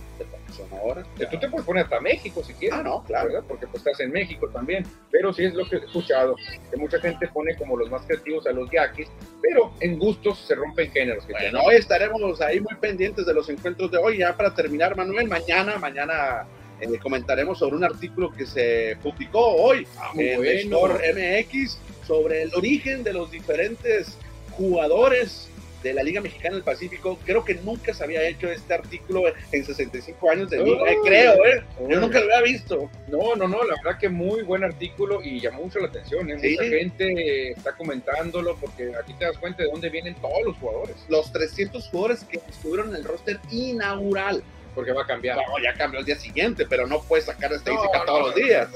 Sonora. Que Tú te puedes poner hasta México si quieres. Ah, no, claro. ¿verdad? Porque pues estás en México también. Pero sí es lo que he escuchado, que mucha gente pone como los más creativos a los yaquis, pero en gustos se rompen géneros. que Bueno, hoy estaremos ahí muy pendientes de los encuentros de hoy. Ya para terminar, Manuel, mañana, mañana eh, comentaremos sobre un artículo que se publicó hoy Ah, en bueno. MX sobre el origen de los diferentes jugadores de la Liga Mexicana del Pacífico. Creo que nunca se había hecho este artículo en 65 años de liga, creo, ¿eh? Yo nunca lo había visto. No, no, no, la verdad que muy buen artículo y llamó mucho la atención. ¿eh? Sí. Mucha gente está comentándolo porque aquí te das cuenta de dónde vienen todos los jugadores, Los 300 jugadores que estuvieron en el roster inaugural. Porque va a cambiar. No, ya cambió el día siguiente, pero no puedes sacar estadística No, todos no, los días.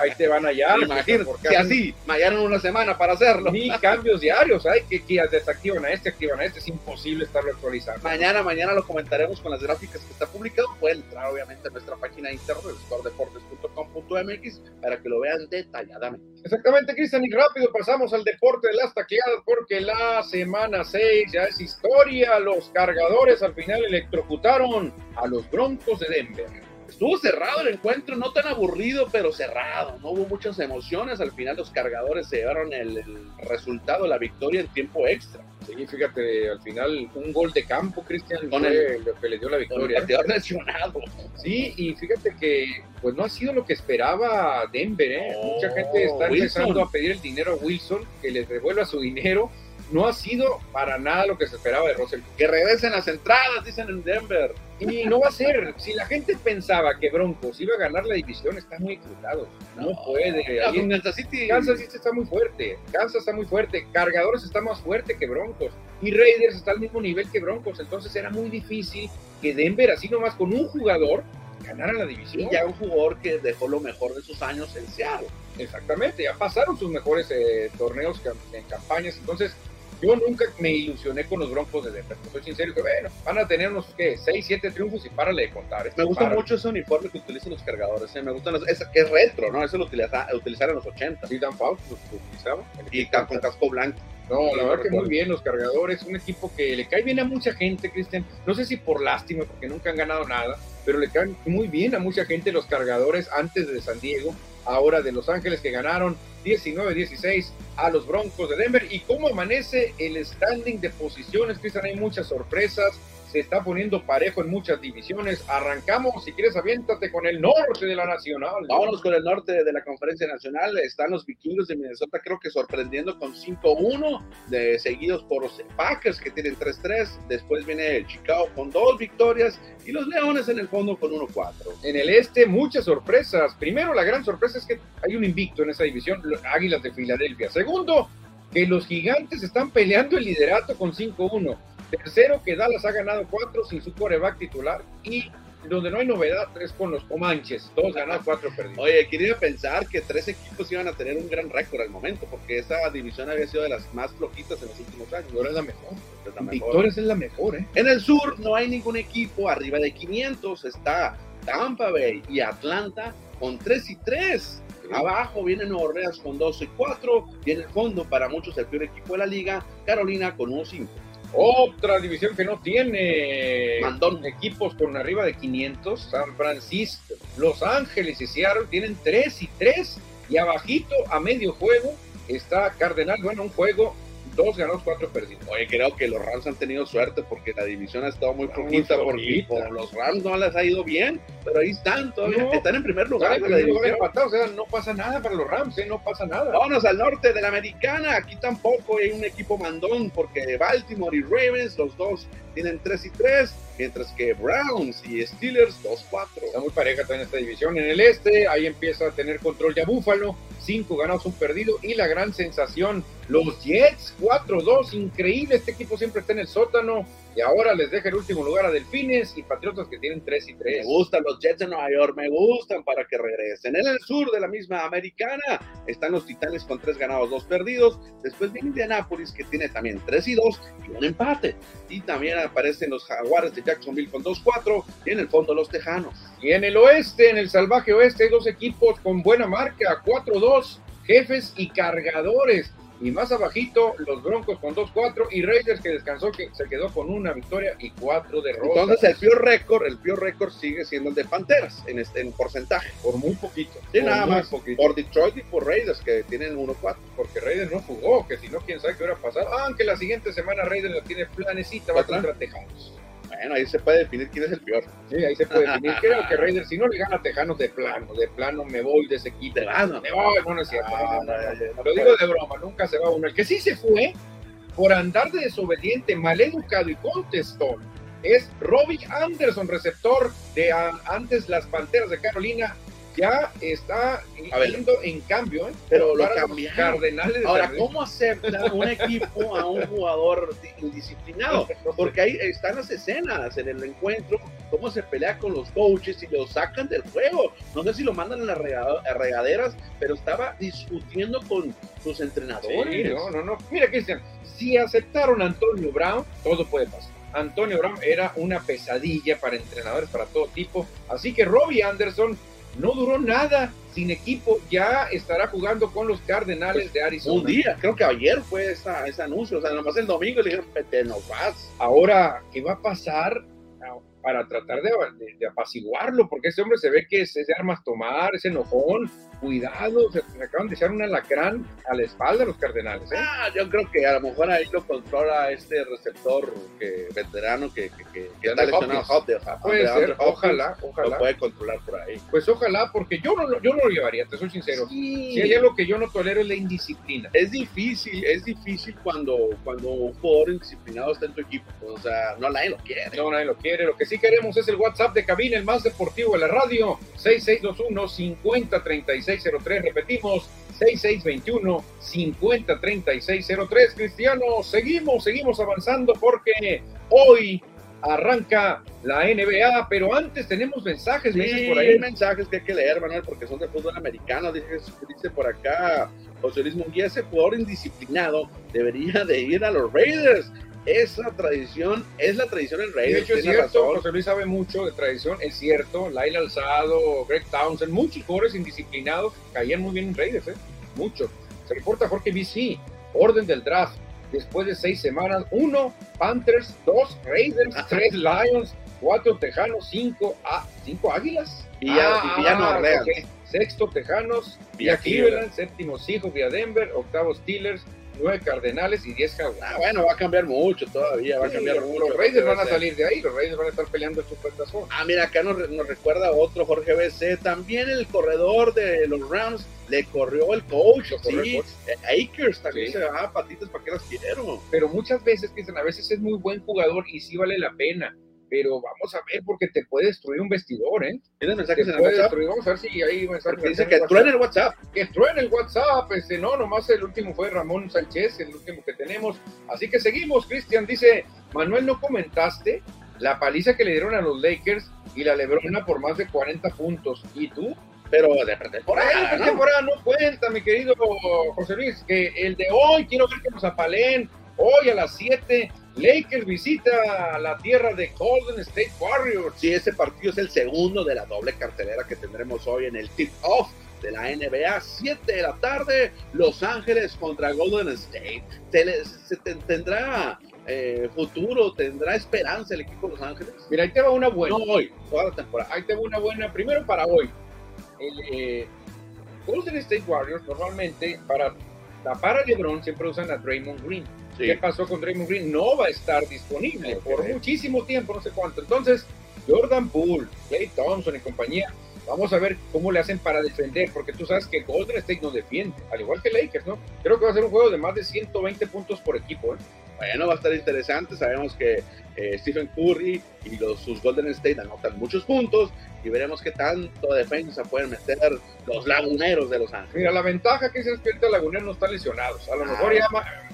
ahí te van allá. Imagínate, porque si así, me hallaron una semana para hacerlo. Ni cambios diarios, hay que, que desactivan a este, activan a este, es imposible estarlo actualizando. Mañana, mañana lo comentaremos con las gráficas que está publicado. Pueden entrar obviamente a nuestra página de internet, scoredeportes.com.mx, para que lo vean detalladamente. Exactamente, Cristian, y rápido pasamos al deporte de las taqueadas porque la semana 6 ya es historia. Los cargadores al final electrocutaron a los Broncos de Denver. Estuvo cerrado el encuentro, no tan aburrido, pero cerrado. No hubo muchas emociones. Al final los cargadores se llevaron el, el resultado, la victoria en tiempo extra. Sí, fíjate, al final un gol de campo, Cristian, Con fue lo que le dio la Con el victoria. lesionado. Sí, y fíjate que pues no ha sido lo que esperaba Denver, ¿eh? No, Mucha gente está Wilson. empezando a pedir el dinero a Wilson, que les devuelva su dinero, no ha sido para nada lo que se esperaba de Russell. Que regresen las entradas, dicen en Denver. Y no va a ser. Si la gente pensaba que Broncos iba a ganar la división, está muy equivocado. No, puede. Kansas City. Kansas City está muy fuerte. Kansas está muy fuerte. Cargadores está más fuerte que Broncos. Y Raiders está al mismo nivel que Broncos. Entonces era muy difícil que Denver, así nomás con un jugador, ganara la división. Y ya un jugador que dejó lo mejor de sus años en Seattle. Exactamente, ya pasaron sus mejores eh, torneos en campañas. Entonces, yo nunca me ilusioné con los Broncos de Denver. Soy sincero que, bueno, van a tener unos, ¿qué? 6, 7 triunfos y párale de contar. me gusta mucho ese uniforme que utilizan los cargadores. ¿eh? Me gustan los, es, es, retro, ¿no? Eso lo utilizaron en los 80. Sí, Dan Fouts lo utilizaba. Y con casco blanco. No, la verdad que muy bien, los cargadores, un equipo que le cae bien a mucha gente, Cristian. No sé si por lástima, porque nunca han ganado nada, pero le caen muy bien a mucha gente los cargadores antes de San Diego ahora de Los Ángeles que ganaron 19-16 a los Broncos de Denver. ¿Y cómo amanece el standing de posiciones? Cristian, hay muchas sorpresas se está poniendo parejo en muchas divisiones. Arrancamos, si quieres, aviéntate con el norte de la Nacional. Vámonos con el norte de la Conferencia Nacional. Están los vikingos de Minnesota, creo que sorprendiendo con 5-1, de, seguidos por los Packers que tienen 3-3. Después viene el Chicago con dos victorias y los Leones en el fondo con 1-4. En el este, muchas sorpresas. Primero, la gran sorpresa es que hay un invicto en esa división, Águilas de Filadelfia. Segundo, que los gigantes están peleando el liderato con 5-1. Tercero, que Dallas ha ganado cuatro sin su coreback titular. Y donde no hay novedad es con los Comanches. Dos ganados, cuatro perdidos. Oye, quería pensar que tres equipos iban a tener un gran récord al momento, porque esa división había sido de las más flojitas en los últimos años. Ahora es la mejor. Es la mejor. es la mejor, ¿eh? En el sur no hay ningún equipo arriba de 500. Está Tampa Bay y Atlanta con 3 y 3. Abajo viene Nueva Orleans con 2 y 4. Y en el fondo, para muchos, el peor equipo de la liga, Carolina con 1 5. Otra división que no tiene equipos con arriba de 500, San Francisco, Los Ángeles y Seattle tienen 3 y 3 y abajito a medio juego está Cardenal, bueno, un juego dos ganados, cuatro perdidos. Oye, creo que los Rams han tenido suerte porque la división ha estado muy flojita, porque por los Rams no les ha ido bien, pero ahí están, todavía están en primer lugar. De la división. o sea, no pasa nada para los Rams, ¿eh? no pasa nada. Vámonos al norte de la americana, aquí tampoco hay un equipo mandón porque Baltimore y Ravens, los dos tienen 3 y 3, mientras que Browns y Steelers 2-4. Está muy pareja en esta división. En el este, ahí empieza a tener control ya Búfalo, 5 ganados, un perdido, y la gran sensación, los Jets 4-2, increíble, este equipo siempre está en el sótano, y ahora les deja el último lugar a Delfines y Patriotas que tienen 3 y 3. Me gustan los Jets de Nueva York, me gustan para que regresen. En el sur de la misma americana están los Titanes con 3 ganados, 2 perdidos. Después viene Indianapolis que tiene también 3 y 2 y un empate. Y también aparecen los Jaguares de Jacksonville con 2-4 y en el fondo los Tejanos. Y en el oeste, en el salvaje oeste, hay dos equipos con buena marca, 4-2, jefes y cargadores y más abajito los Broncos con 2-4 y Raiders que descansó que se quedó con una victoria y cuatro derrotas. Entonces el peor récord, el peor récord sigue siendo el de Panteras en, este, en porcentaje. Por muy poquito. Sí, nada más. Poquito. Por Detroit y por Raiders que tienen 1-4. Porque Raiders no jugó, que si no, quién sabe qué hubiera pasado. Aunque la siguiente semana Raiders la tiene planecita, va contra Tejanos. Bueno, ahí se puede definir quién es el peor. Sí, ahí se puede definir. Creo que Raiders, si no le gana a Tejanos de plano, de plano me voy de ese equipo. De plano. Me voy, no, no es cierto. Lo digo de broma, nunca se va uno. El que sí se fue por andar de desobediente, maleducado y contestón es Robbie Anderson, receptor de antes las Panteras de Carolina, ya está yendo en cambio, ¿eh? pero lo cambiaron. Cardenales Ahora, ¿cómo acepta un equipo a un jugador indisciplinado? Porque ahí están las escenas en el encuentro, cómo se pelea con los coaches y lo sacan del juego. No sé si lo mandan a las regaderas, pero estaba discutiendo con sus entrenadores. no, no, no. Mira, Cristian, si aceptaron a Antonio Brown, todo puede pasar. Antonio Brown era una pesadilla para entrenadores, para todo tipo. Así que Robbie Anderson no duró nada sin equipo, ya estará jugando con los Cardenales pues, de Arizona. Un día, creo que ayer fue esa, ese anuncio, o sea, nomás el domingo le dijeron, te nos vas. Ahora, ¿qué va a pasar para tratar de, apaciguarlo? Porque ese hombre se ve que es, de armas tomar, es enojón, cuidado, se, acaban de echar un alacrán a la espalda los Cardenales. ¿eh? Ah, yo creo que a lo mejor ahí lo controla este receptor que, veterano que, que, está lesionado. puede ser, ojalá, ojalá. Lo puede controlar por ahí. Pues ojalá, porque yo no, yo no lo llevaría, te soy sincero. Si hay algo que yo no tolero es la indisciplina. Es difícil, es difícil cuando, cuando un jugador indisciplinado está en tu equipo. O sea, no nadie lo quiere. No, nadie lo quiere. Lo que sí queremos es el WhatsApp de cabina, el más deportivo de la radio, 6621 503603. Repetimos, 6621 503603. Cristiano, seguimos, seguimos avanzando porque hoy arranca la NBA, pero antes tenemos mensajes, sí, por ahí. mensajes que hay que leer, Manuel, porque son de fútbol americano. Dice, dice por acá José Luis Munguía, ese jugador indisciplinado debería de ir a los Raiders. Esa tradición es la tradición del Raiders. De hecho, es cierto, José Luis sabe mucho de tradición, es cierto. Laila Alzado, Greg Townsend, muchos jugadores indisciplinados caían muy bien en Raiders, ¿eh? Muchos. Se reporta Jorge BC, orden del draft después de seis semanas. Uno, Panthers, dos, Raiders, tres Lions, cuatro Tejanos, cinco, ah, cinco Águilas. Villa, ah, Sexto Tejanos, Villa Cleveland, séptimo Seahawks, Villa Denver, octavo Steelers, nueve Cardenales y diez Jaguars. Ah, bueno, va a cambiar mucho todavía, va a cambiar mucho. Los Raiders van a salir de ahí, los Raiders van a estar peleando su supertazón. Ah, mira, acá nos, nos, recuerda otro Jorge BC, también el corredor de los Rams le corrió el coach, sí. Eh, Akers también se va a patitas, ¿para qué las quiero? Pero muchas veces, dicen, a veces es muy buen jugador y sí vale la pena pero vamos a ver porque te puede destruir un vestidor, ¿eh? Tienes mensajes en el WhatsApp. Destruir. Vamos a ver si hay mensajes. Dice que truene el WhatsApp. Que truene el WhatsApp. Este, no, nomás el último fue Ramón Sánchez, el último que tenemos. Así que seguimos, Cristian. Dice, Manuel, ¿no comentaste la paliza que le dieron a los Lakers y la Lebrona por más de 40 puntos? ¿Y tú? Pero de pretemporada, ¿no? temporada no cuenta, mi querido José Luis, que el de hoy, quiero ver que nos apalen, hoy a las 7 Lakers visita la tierra de Golden State Warriors. Sí, ese partido es el segundo de la doble cartelera que tendremos hoy en el tip-off de la NBA, 7 de la tarde, Los Ángeles contra Golden State. ¿Se, tendrá eh, futuro, tendrá esperanza el equipo de Los Ángeles? Mira, ahí te va una buena. No hoy, toda la temporada. Ahí te va una buena, primero para hoy. El, eh, Golden State Warriors normalmente para tapar a LeBron siempre usan a Draymond Green ¿Qué pasó con Draymond Green? No va a estar disponible por muchísimo tiempo, no sé cuánto. Entonces, Jordan Poole, Clay Thompson y compañía, vamos a ver cómo le hacen para defender, porque tú sabes que Golden State no defiende, al igual que Lakers, ¿no? Creo que va a ser un juego de más de 120 puntos por equipo, ¿eh? Bueno, va a estar interesante. Sabemos que eh, Stephen Curry y los, sus Golden State anotan muchos puntos y veremos qué tanto defensa pueden meter los laguneros de Los Ángeles. Mira, la ventaja que es que ahorita laguneros no están lesionados. A lo mejor ya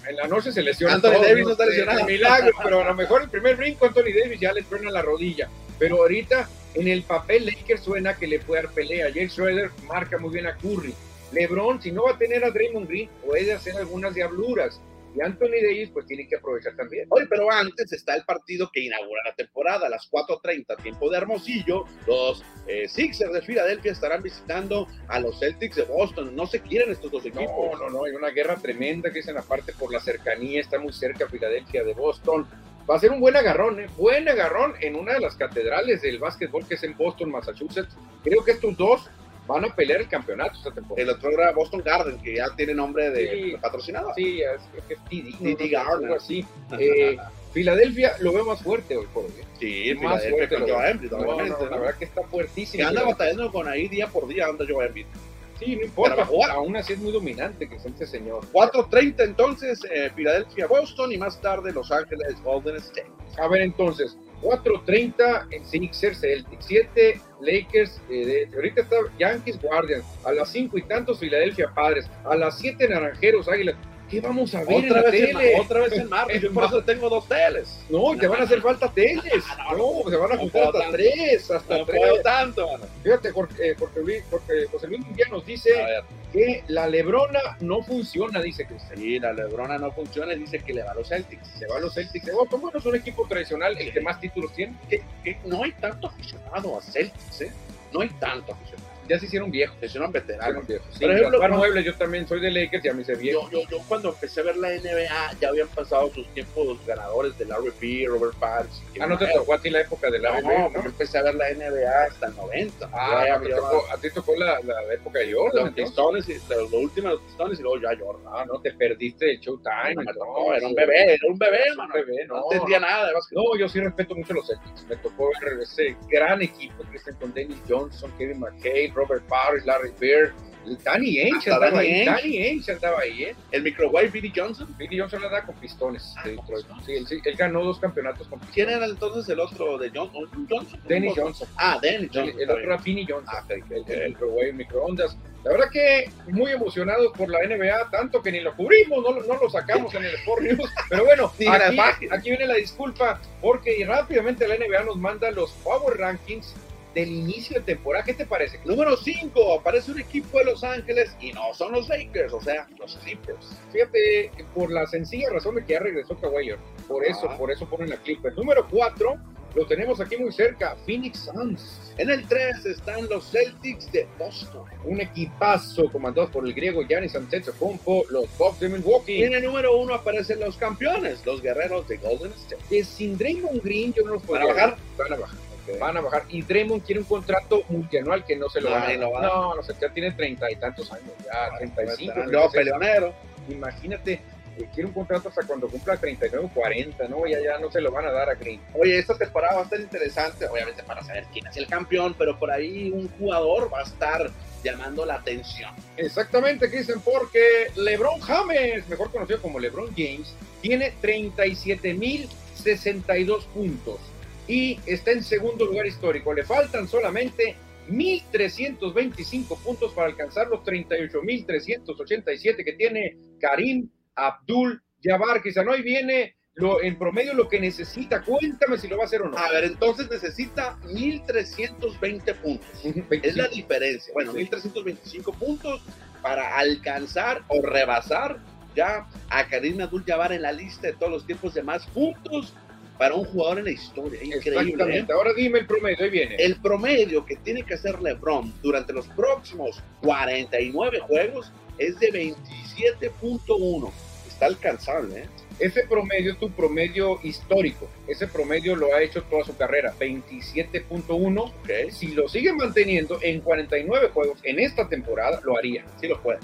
en la noche se lesiona. Anthony Davis no está lesionado. Milagro, pero a lo mejor el primer brinco Anthony Davis ya le truena la rodilla. Pero ahorita en el papel Lakers suena que le puede dar pelea. Jake Schroeder marca muy bien a Curry. LeBron, si no va a tener a Draymond Green, puede hacer algunas diabluras. Y Anthony Davis pues tiene que aprovechar también. Oye, pero antes está el partido que inaugura la temporada a las 4.30, tiempo de Hermosillo. Los eh, Sixers de Filadelfia estarán visitando a los Celtics de Boston. No se quieren estos dos equipos. No, no, no, hay una guerra tremenda que es en la parte por la cercanía, está muy cerca Filadelfia de Boston. Va a ser un buen agarrón, ¿eh? buen agarrón en una de las catedrales del básquetbol que es en Boston, Massachusetts. Creo que estos dos van a pelear el campeonato esta temporada. El otro era Boston Garden, que ya tiene nombre de, patrocinador. Sí, es, creo que es TD. TD Garden. Así. Eh, Filadelfia lo veo más fuerte hoy por hoy. ¿eh? Sí, más fuerte con Joe Embiid, la verdad que está fuertísimo. anda batallando con ahí día por día, anda Joe Embiid. Sí, no importa. Aún así es muy dominante que es este señor. 4.30 entonces, eh, Filadelfia, Boston y más tarde Los Ángeles, Golden State. A ver entonces, 4.30 en Sixers, Celtics, 7 Lakers, eh, ahorita está Yankees, Guardians, a las 5 y tantos Filadelfia Padres, a las 7 Naranjeros, Águilas, ¿Qué vamos a ver otra en la vez tele? otra vez en martes. Yo por eso tengo dos teles. No, te van a hacer falta teles. no, se van a juntar hasta tres. Hasta tres. Puedo tanto, mano. Fíjate, Jorge, Jorge, Luis, Jorge, José Luis Munguía nos dice que la Lebrona no funciona, dice Cristian. Sí, la Lebrona no funciona y dice que le va a los Celtics. Le va a los Celtics Boston. Bueno, es un equipo tradicional, el que más títulos tiene. Que, que no hay tanto aficionado a Celtics, ¿eh? No hay tanto aficionado. Ya se hicieron viejos. Se hicieron veteranos. viejos. Sí, Por ejemplo, cuando- Muebles, yo también soy de Lakers y a mí se viejo. Yo, yo, yo cuando empecé a ver la NBA ya habían pasado sus tiempos ganadores de Larry Bird, Robert Parks. Ah, no te tocó a ti la época de la No, NBA, porque empecé a ver la NBA hasta el 90. Ah, Ya no, tocó- a ti tocó la, la época de Jordan. los pistones, y, los, los últimos los pistones y luego ya Jordan. Ah, no, te perdiste el Showtime. No, tocó, era un bebé, era un bebé, Era un mano. bebé, no, no, entendía nada de básquet. No, yo sí respeto mucho los Celtics. Me tocó ver ese gran equipo, Christian con Dennis Johnson, Kevin McKay, Robert Parrish, Larry Bird, Danny Ainge andaba Danny ahí. Danny Ainge andaba ahí, ¿eh? El microwave Billy Johnson. Billy Johnson andaba con pistones Ah, de con pistones. Sí, él, él ganó dos campeonatos con ¿Quién pistones. era entonces el otro de Johnson? ¿Johnson? ¿Cómo? Johnson. Ah, El, Johnson. el está otro era Finney Johnson. Ah, ok, el, el microwave, microondas. La verdad que muy emocionados por la NBA, tanto que ni lo cubrimos, no, lo- no lo sacamos en el Sport News. Pero bueno, aquí, aquí viene la disculpa, porque rápidamente la NBA nos manda los Power Rankings del inicio de temporada. ¿Qué te parece? Número 5, aparece un equipo de Los Ángeles y no son los Lakers, o sea, los Clippers. Fíjate, por la sencilla razón de que ya regresó Kawhi Leonard. Por eso, por eso ponen la Clippers. Número 4, lo tenemos aquí muy cerca, Phoenix Suns. En el 3 están los Celtics de Boston. Un equipazo comandado por el griego Giannis Antetokounmpo, los Bucks de Y Milwaukee. en el número 1 aparecen los campeones, los guerreros de Golden State. Que sin Draymond Green yo no los ¿Van a podría bajar? Van a bajar. Van a bajar. Y Draymond quiere un contrato multianual que no se lo No, van a dar. No, no sé, ya tiene treinta y tantos años, ya 35. Luego 36. peleonero. Imagínate, eh, quiere un contrato hasta cuando cumpla 39 40, ¿no? Ya, ya no se lo van a dar a Green. Oye, esta temporada va a estar interesante, obviamente para saber quién es el campeón, pero por ahí un jugador va a estar llamando la atención. Exactamente, Cristian, porque LeBron James, mejor conocido como LeBron James, tiene 37.062 puntos y está en segundo lugar histórico. Le faltan solamente 1.325 puntos para alcanzar los 38.387 que tiene Karim Abdul Jabbar. Quizá hoy viene lo, en promedio lo que necesita. Cuéntame si lo va a hacer o no. A ver, entonces necesita 1320 puntos. Es la diferencia. Bueno, 1325 puntos para alcanzar o rebasar ya a Karim Abdul-Jabbar en la lista de todos los tiempos de más puntos para un jugador en la historia. Increíble. ¿eh? Exactamente. Ahora dime el promedio, ahí viene. El promedio que tiene que hacer LeBron durante los próximos 49 juegos es de 27.1. Está alcanzable, ¿eh? Ese promedio es tu promedio histórico. Ese promedio lo ha hecho toda su carrera, 27.1. Ok, Si lo sigue manteniendo en 49 juegos en esta temporada, lo haría. sí lo puede.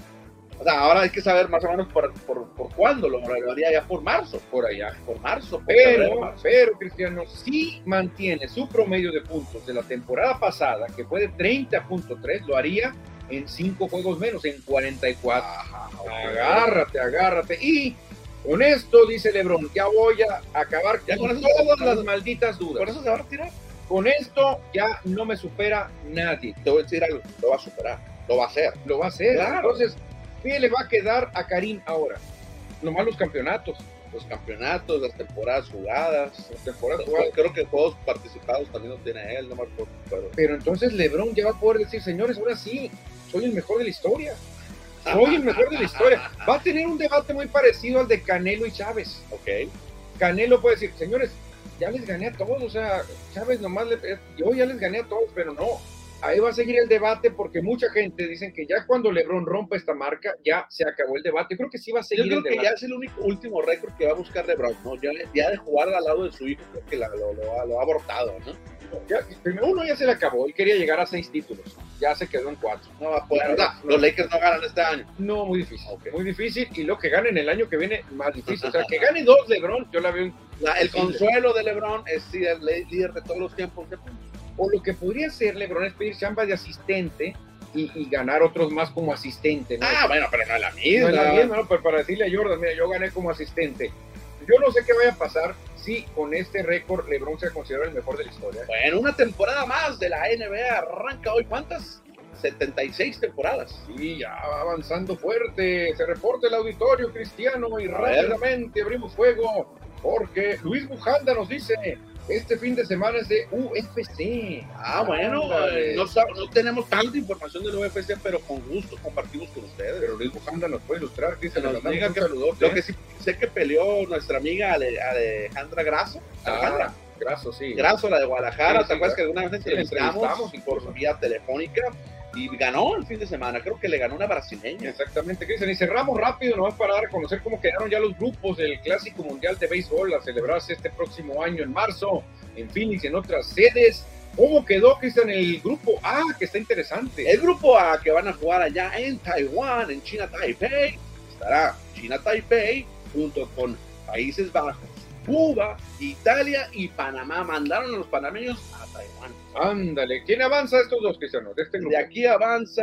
O sea, ahora hay que saber más o menos por, por, por cuándo lo haría ya por marzo. Por allá. Por marzo, por Pero, marzo. pero Cristiano, si mantiene su promedio de puntos de la temporada pasada, que fue de 30.3, lo haría en 5 juegos menos, en 44. Ajá. Agárrate, agárrate. Y con esto, dice Lebron, ya voy a acabar Ya con todas se las malditas dudas. ¿Por eso se va a retirar? Con esto ya no me supera nadie. Te voy a decir algo, lo va a superar, lo va a hacer. Lo va a hacer. Claro. Entonces, ¿qué le va a quedar a Karim ahora? Nomás los campeonatos. Los campeonatos, las temporadas jugadas. Las temporadas jugadas. creo que juegos participados también los tiene él, no me acuerdo. Pero... Pero entonces LeBron ya va a poder decir, señores, ahora sí, soy el mejor de la historia. Soy el mejor de la historia. Va a tener un debate muy parecido al de Canelo y Chávez. Ok. Canelo puede decir, señores, ya les gané a todos, o sea, Chávez nomás, le, yo ya les gané a todos, pero no. Ahí va a seguir el debate porque mucha gente dicen que ya cuando LeBron rompa esta marca, ya se acabó el debate. Yo creo que sí va a Yo seguir creo el que debate. ya es el único último récord que va a buscar LeBron, ¿no? Ya, ya de jugar al lado de su hijo, creo que la- lo, lo ha- lo ha abortado, ¿no? Ya, primero uno ya se le acabó, él quería llegar a seis títulos, ya se quedó en cuatro. No va a poder. Claro, no. los Lakers no ganan este año. No, muy difícil, muy difícil, y lo que ganen el año que viene, más difícil. O sea, que gane dos LeBron, yo la veo, La- el Posible. consuelo de LeBron es ser el líder de todos los tiempos de puntos. O lo que podría ser LeBron es pedir chamba de asistente y, y ganar otros más como asistente. ¿no? Ah, bueno, pero no es la No misma. es la misma, ¿no? Pero para decirle a Jordan, mira, yo gané como asistente. Yo no sé qué vaya a pasar si con este récord LeBron se considera el mejor de la historia. Bueno, una temporada más de la NBA arranca hoy. ¿Cuántas? 76 temporadas. Sí, ya va avanzando fuerte. Se reporta el auditorio cristiano y A ver. rápidamente abrimos fuego porque Luis Bujanda nos dice, este fin de semana es de UFC. Ah, bueno, eh, no, tenemos tanta información del UFC, pero con gusto compartimos con ustedes. Pero Luis Bujanda nos puede ilustrar, que se nos diga que- saludote. Lo que sí sé que peleó nuestra amiga Ale- Alejandra Grasso. Alejandra Ah, Graso, sí. Grasso, la de Guadalajara. Sí, sí, ¿Te acuerdas que alguna vez entrevistamos entrevistamos por vía telefónica? Y ganó el fin de semana. Creo que le ganó una brasileña. Exactamente, Cristian. Y cerramos rápido, nomás para dar a conocer cómo quedaron ya los grupos del Clásico Mundial de Béisbol a celebrarse este próximo año en marzo en Phoenix y en otras sedes. ¿Cómo quedó, Cristian, el grupo A, que está interesante? El grupo A que van a jugar allá en Taiwán, en China Taipei, estará China Taipei junto con Países Bajos, Cuba, Italia y Panamá. Mandaron a los panameños a Taiwán. Ándale, ¿quién avanza estos dos, Cristiano? De, este grupo? De aquí avanza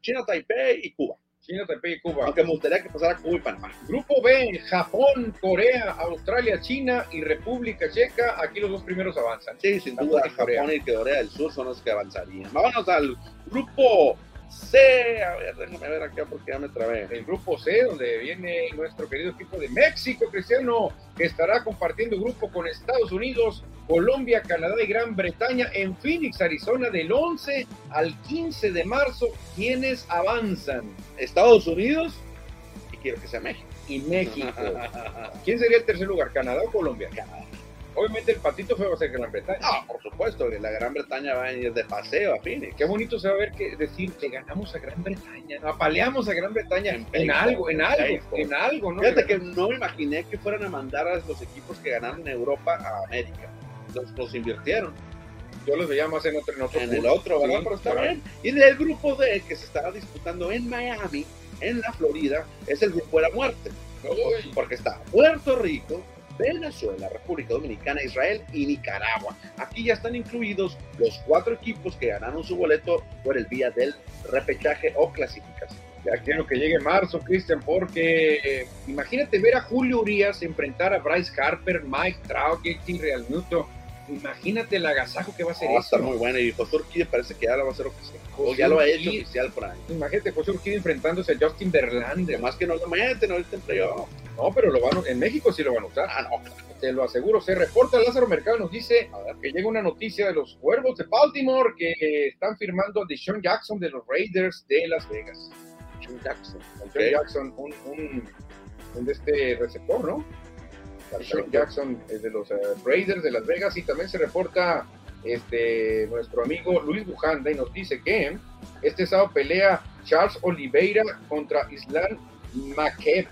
China Taipei y Cuba. China, Taipei y Cuba. Aunque me gustaría que pasara Cuba y Panamá. Grupo B, Japón, Corea, Australia, China y República Checa. Aquí los dos primeros avanzan. Sí, sin duda, Japón y Corea del Sur son los que avanzarían. Vámonos al grupo C, a ver, déjame ver acá porque ya me trabé. El grupo C, donde viene nuestro querido equipo de México, Cristiano, que estará compartiendo grupo con Estados Unidos, Colombia, Canadá y Gran Bretaña en Phoenix, Arizona, del 11 al 15 de marzo. ¿Quiénes avanzan? Estados Unidos y quiero que sea México. Y México. ¿Quién sería el tercer lugar, Canadá o Colombia? Canadá. Obviamente el patito feo va a ser Gran Bretaña. Ah, por supuesto, que la Gran Bretaña va a ir de paseo a Phoenix. Qué bonito se va a ver que decir que ganamos a Gran Bretaña, apaleamos a Gran Bretaña en, En algo, en algo, en algo, ¿no? Fíjate que no me imaginé que fueran a mandar a los equipos que ganaron en Europa a América. Los, los invirtieron yo los veía más en otro, en otro en el otro, ¿verdad? Sí, Pero está bien. Y del grupo D, que se estará disputando en Miami, en la Florida, es el grupo de la muerte. Porque está Puerto Rico, Venezuela, República Dominicana, Israel y Nicaragua. Aquí ya están incluidos los cuatro equipos que ganaron su boleto por el vía del repechaje o clasificación. Ya quiero que llegue marzo, Cristian, porque eh, imagínate ver a Julio Urias enfrentar a Bryce Harper, Mike Trout, JT Real Muto. Imagínate el agasajo que va a ser Va a estar muy bueno y José Urquide parece que ya lo va a hacer oficial. O ya lo ha hecho Urquide. oficial por ahí. Imagínate José Urquide enfrentándose a Justin Verlander. Además que no lo meten ahorita entre yo. No, pero lo van en México sí lo van a usar. Ah, no. Te lo aseguro. Se reporta Lázaro Mercado, nos dice que llega una noticia de los cuervos de Baltimore que están firmando a Deshaun Jackson de los Raiders de Las Vegas. Sean Jackson. Deshaun Ok. Jackson, un, un, un de este receptor, ¿no? Deshaun Jackson es de los eh, Raiders de Las Vegas y también se reporta este nuestro amigo Luis Bujanda y nos dice que este sábado pelea Charles Oliveira contra Islam Makeb.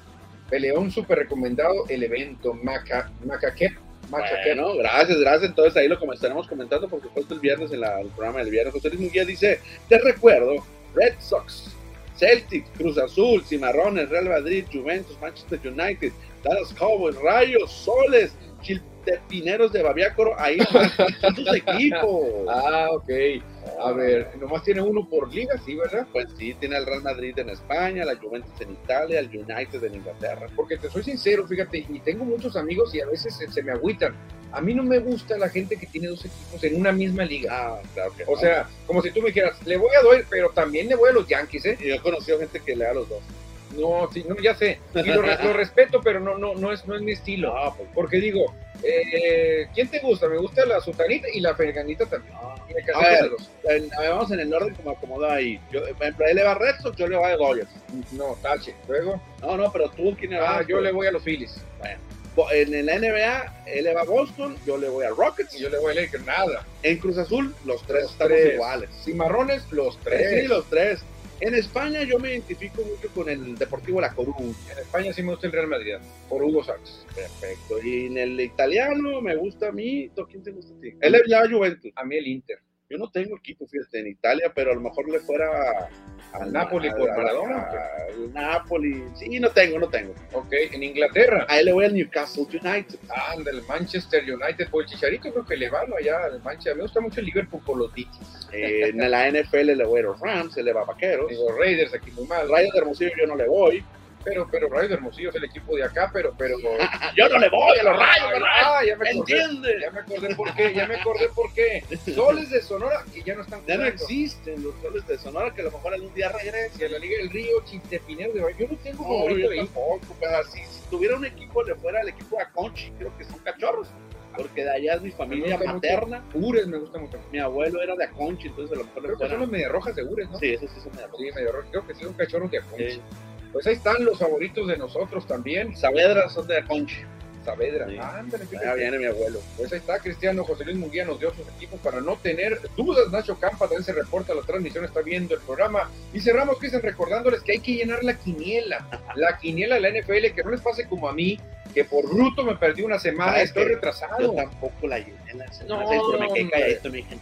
Peleón súper recomendado el evento Maca. Macaqueb. Bueno, gracias, gracias. Entonces ahí lo como estaremos comentando, por supuesto, el viernes en la- el programa del viernes. José Luis Munguía dice, te recuerdo, Red Sox, Celtics, Cruz Azul, Cimarrones, Real Madrid, Juventus, Manchester United, Dallas Cowboys, Rayos, Soles, Chiltepineros de Babiácoro, ahí son tus equipos. Ah, ok. A ver, nomás tiene uno por liga, sí, ¿verdad? Pues sí, tiene el Real Madrid en España, la Juventus en Italia, el United en Inglaterra. Porque te soy sincero, fíjate, y tengo muchos amigos y a veces se, se me agüitan. A mí no me gusta la gente que tiene dos equipos en una misma liga. Ah, claro que O no. sea, como si tú me dijeras, le voy a doy, pero también le voy a los Yankees, ¿eh? Y yo he conocido gente que le da los dos. No, sí, no, ya sé. Y lo, lo respeto, pero no, no, no es, no es mi estilo. No, pues Porque digo, eh, ¿quién te gusta? Me gusta la sutanita y la ferganita también. casé A ver. los. En- vamos en el orden como acomodo ahí. Yo, por ejemplo, él le va a Red Sox, yo le voy a Dodgers. No, tache. Luego, No, no, pero tú, ¿quién le vas? ah, yo le voy a los Phillies. Bo- En, en la NBA, él le va a Boston, yo le voy a Rockets. Y yo le voy a Lakers. Nada. En Cruz Azul, los tres Los estamos tres. iguales. Cimarrones, los tres. Sí, los tres. En España yo me identifico mucho con el Deportivo La Coruña. En España sí me gusta el Real Madrid, por Hugo Sachs. Perfecto. Y en el italiano me gusta a mí. ¿tú ¿Quién te gusta a ti? Él le va a Juventus. A mí el Inter. Yo no tengo equipo, fíjate, en Italia, pero a lo mejor le fuera Al Napoli por Maradona, Al Napoli. Sí, no tengo, no tengo. Ok, en Inglaterra. A él le voy al Newcastle United. Anda, el Manchester United por el Chicharito, creo que le va ¿no? allá al Manchester. Me gusta mucho el Liverpool por los Dickies. Eh, en la NFL le voy a los Rams, él le va a Vaqueros. Digo, Raiders aquí muy mal. Rayos de Hermosillo yo no le voy. Pero, pero Rayos de Hermosillo es el equipo de acá, pero, pero. yo no le voy a los Rayos, ¿verdad? Ah, ya me acordé. ¿Entiende? Ya me acordé por qué, ya me acordé por qué. Soles de Sonora que ya no están Ya no jugando. existen los goles de Sonora que a lo mejor algún día regresen. La Liga del Río, Chintepinero de Valle. Yo no tengo favorito yo ahí. tampoco, pero si, si tuviera un equipo le fuera el equipo de Aconchi, creo que son cachorros, porque de allá es mi familia gusta mucho. materna, Ures me gusta mucho. mi abuelo era de Aconchi, entonces a lo mejor Creo que son los medio rojas de Ures, ¿no? Sí, eso sí son de Sí, medio rojas. Creo que sí, un cachorro de Aconchi. Sí. Pues ahí están los favoritos de nosotros también. Saavedra son de Aconchi. Saavedra. Sí. Ándale. Ya viene mi abuelo. Pues ahí está, Cristiano José Luis Munguía nos dio sus equipos para no tener dudas. Nacho Campa también se reporta a la transmisión, está viendo el programa. Y cerramos, Cristian, recordándoles que hay que llenar la quiniela. La quiniela de la NFL, que no les pase como a mí, que por bruto me perdí una semana, ¿Sabes estoy retrasado. Yo tampoco la llené en la semana No, seis, pero me quedé calladito, me dije,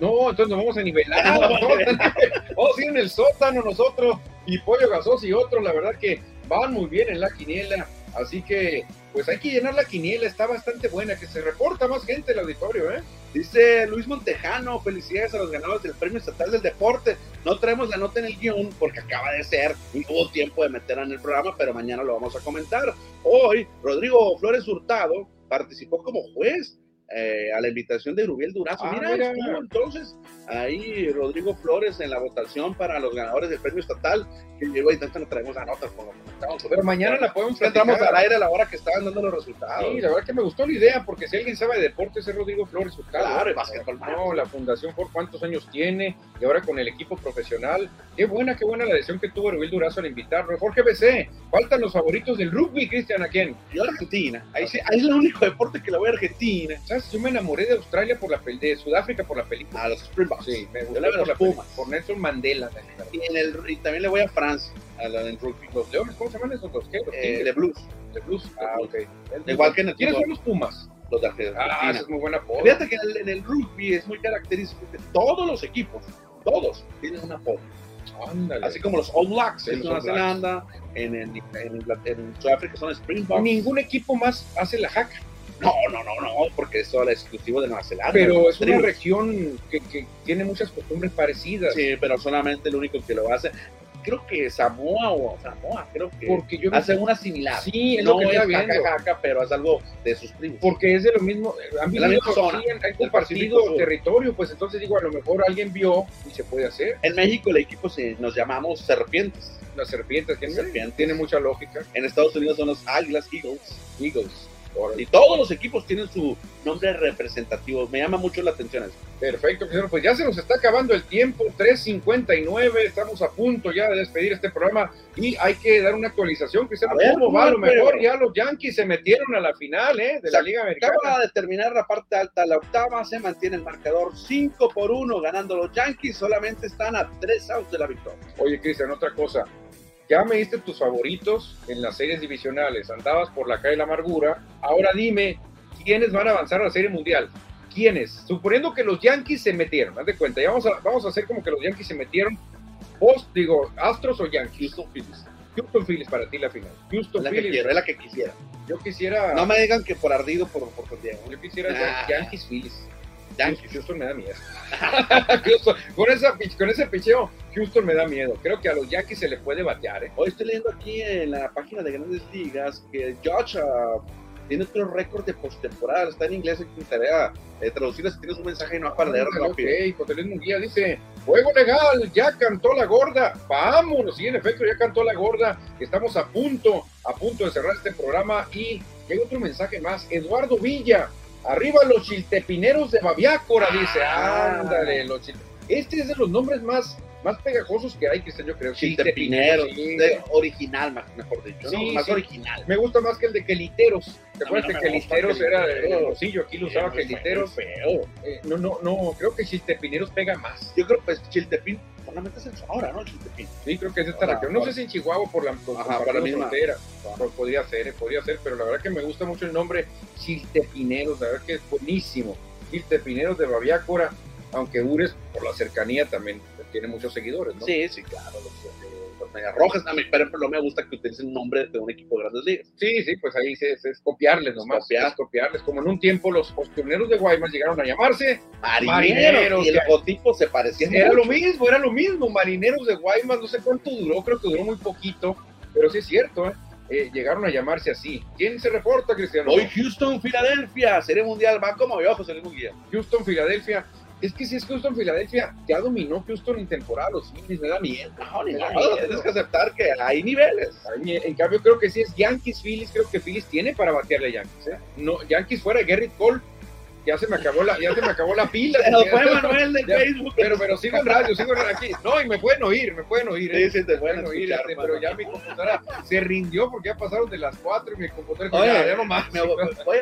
No, entonces nos vamos a nivelar. Vamos a- vamos a ir en el sótano nosotros y Pollo Gasos y otros. La verdad que van muy bien en la quiniela. Así que, pues hay que llenar la quiniela. Está bastante buena. Que se reporta más gente el auditorio, ¿eh? Dice Luis Montejano, felicidades a los ganadores del Premio Estatal del Deporte. No traemos la nota en el guion porque acaba de ser y no hubo tiempo de meterla en el programa, pero mañana lo vamos a comentar. Hoy, Rodrigo Flores Hurtado participó como juez eh, a la invitación de Rubiel Durazo. Ah, mira, mira. estuvo entonces ahí Rodrigo Flores en la votación para los ganadores del Premio Estatal, que llegó y tanto no traemos la nota, como comentamos. Pero mañana la podemos entramos al aire a la hora que estaban dando los resultados. Sí, la verdad que me gustó la idea, porque si alguien sabe de deportes es Rodrigo Flores Hurtado. Claro, básquetbol. No, la fundación por cuántos años tiene y ahora con el equipo profesional. Qué buena, qué buena la decisión que tuvo Rubiel Durazo al invitarlo. Jorge BC, faltan los favoritos del rugby, Cristian, ¿a quién? Yo Argentina, ahí, sí, ahí es el único deporte que lo voy a Argentina. ¿Sabes? Yo me enamoré de Australia por la de Sudáfrica por la película. A los Springboks. Sí, me Yo gustó por los Pumas. por Nelson Mandela. Y, en el, y también le voy a Francia, a la del rugby. Los leones, ¿cómo se llaman esos dos? ¿Qué? Los Eh, de blues, de blues. Ah, ok. Igual que en el ¿Quiénes son los Pumas? los de Argentina. Ah, ese es muy buena apodo. Fíjate que en el, el rugby es muy característico que todos los equipos, todos, tienen un apodo. Ándale. Así como los All Blacks en Nueva. Zelanda, en, en, en, Ingla- en Sudáfrica son Springboks. Ningún equipo más hace la jaca. No, no, no, no, porque es solo exclusivo de Nueva Zelanda. Pero es una región que, que tiene muchas costumbres parecidas. Sí, pero solamente el único que lo hace. Creo que Samoa o Samoa, creo que Porque yo hace una similar. Sí, es no lo que es viendo. jaca, pero es algo de sus tribus. Porque es de lo mismo, han la vivido, misma zona, sí, han- compartido territorio, pues entonces digo, a lo mejor alguien vio y se puede hacer. En México el equipo se, nos llamamos serpientes. Las serpientes, tiene, Serpientes. tiene mucha lógica. En Estados Unidos son los águilas, Eagles. Eagles. Y todos los equipos tienen su nombre representativo. Me llama mucho la atención eso. Perfecto, Cristiano. Pues ya se nos está acabando el tiempo, 3.59, estamos a punto ya de despedir este programa y hay que dar una actualización, Cristiano. A ver, ¿Cómo va? A lo ¿cómo va, mejor ya los Yankees se metieron a la final ¿eh? de la Liga Americana. Acaba de terminar la parte alta, la octava se mantiene el marcador 5 por 1 ganando los Yankees, solamente están a 3 outs de la victoria. Oye, Cristian, otra cosa. Ya me diste tus favoritos en las series divisionales. Andabas por la calle de la amargura. Ahora dime, ¿quiénes van a avanzar a la serie mundial? ¿Quiénes? Suponiendo que los Yankees se metieron, haz de cuenta. Ya vamos a, vamos a hacer como que los Yankees se metieron. Vos, digo, Astros o Yankees. Houston Phillies. Houston Phillies para ti la final. Houston la que Phillies. quiero, es la que quisiera. Yo quisiera. No me digan que por ardido por, por Diego. Yo quisiera Ah. Yankees Phillies. Yankees. Houston me da miedo. Houston- con, esa, pich- con ese picheo, Houston me da miedo. Creo que a los Yankees se le puede batear, ¿eh? Hoy estoy leyendo aquí en la página de Grandes Ligas que Josh ah, tiene otro récord de postemporada. Está en inglés, en tarea eh, traducirla si tienes un mensaje y no para leer rápido. Ok, José Luis Munguía dice, juego legal, ya cantó la gorda, vámonos, sí, en efecto, ya cantó la gorda, estamos a punto, a punto de cerrar este programa y hay otro mensaje más, Eduardo Villa, arriba los chiltepineros de Babiácora, dice, Ah. ándale, los chil- Este es de los nombres más, más pegajosos que hay, Cristian, yo creo. Chiltepineros, sí. de original, más- mejor dicho. Sí, ¿no? Más sí. original. Me gusta más que el de Queliteros. ¿Te acuerdas no que Queliteros era el Queliteros. bolsillo? Aquí lo usaba Queliteros. feo. Eh, no, no, no, creo que Chiltepineros pega más. Yo creo que pues, Chiltepín, solamente es en Sonora, ¿no? Chiltepín. Sí, creo que es de esta región. No sé si en Chihuahua por la, por, Ajá, por por la la misma. frontera. Pues podría ser, eh, podría ser, pero la verdad que me gusta mucho el nombre Chiltepineros, la verdad que es buenísimo. Chiltepineros de Babiácora, aunque Ures por la cercanía también tiene muchos seguidores, ¿no? Sí, sí, claro. Los, eh, los Medias Rojas, a mí, pero no me gusta que utilicen nombre de un equipo de grandes ligas. Sí, sí, pues ahí es, es copiarles nomás, copiar. es copiarles. Como en un tiempo los postioneros de Guaymas llegaron a llamarse, Marineros. Marineros, y el logotipo se parecía era mucho. lo mismo, era lo mismo, Marineros de Guaymas, no sé cuánto duró, creo que duró muy poquito, pero sí es cierto, ¿eh? Eh, llegaron a llamarse así. ¿Quién se reporta, Cristiano? Hoy Houston, Filadelfia, Serie Mundial, va como yo, José Luis Munguía. Houston, Filadelfia. Es que si es Houston, Filadelfia, ya dominó Houston en temporada, los Phillies, me da miedo. No, ni Me da modo, miedo. tienes que aceptar que hay niveles. En cambio, creo que sí es Yankees, Phillies, creo que Phillies tiene para batearle a Yankees. ¿eh? No, Yankees fuera de Garrett Cole, ya se me acabó la, ya se me acabó la pila. Pero fue Manuel de Facebook. Pero, pero sigo en radio, sigo en radio aquí. No, y me pueden oír, me pueden oír. Sí, ¿eh? sí, te Me pueden oír, escuchar, este, mano. pero ya mi computadora se rindió porque ya pasaron de las 4 y mi computadora Oye, ya, ya no más. me voy,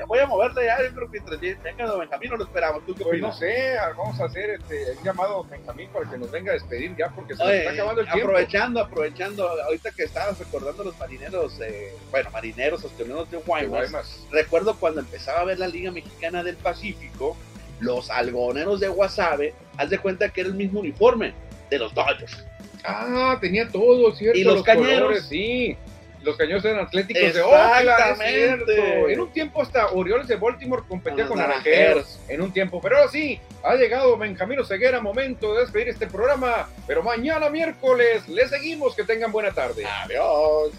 voy a- a moverle ya, yo creo que mientras venga don Benjamín no lo esperamos. ¿Tú qué Pues no sé, vamos a hacer este, un llamado a Benjamín para que nos venga a despedir ya porque se nos Oye, está acabando el tiempo. aprovechando, aprovechando, ahorita que estabas recordando los marineros, eh, bueno, marineros, astroneros de Guaymas, Guaymas. recuerdo cuando empezaba a ver la Liga Mexicana del Pacífico, los algodoneros de Guasave, haz de cuenta que era el mismo uniforme de los Dodgers. Ah, tenía todo, ¿cierto? ¿Y los cañeros? colores, sí. Los cañones eran atléticos de Oakland, cierto. En un tiempo hasta Orioles de Baltimore competía Con con, los naranjeros. En un tiempo. Pero ahora sí, ha llegado Benjamín Ceguera, momento de despedir este programa. Pero mañana miércoles le seguimos. Que tengan buena tarde. Adiós.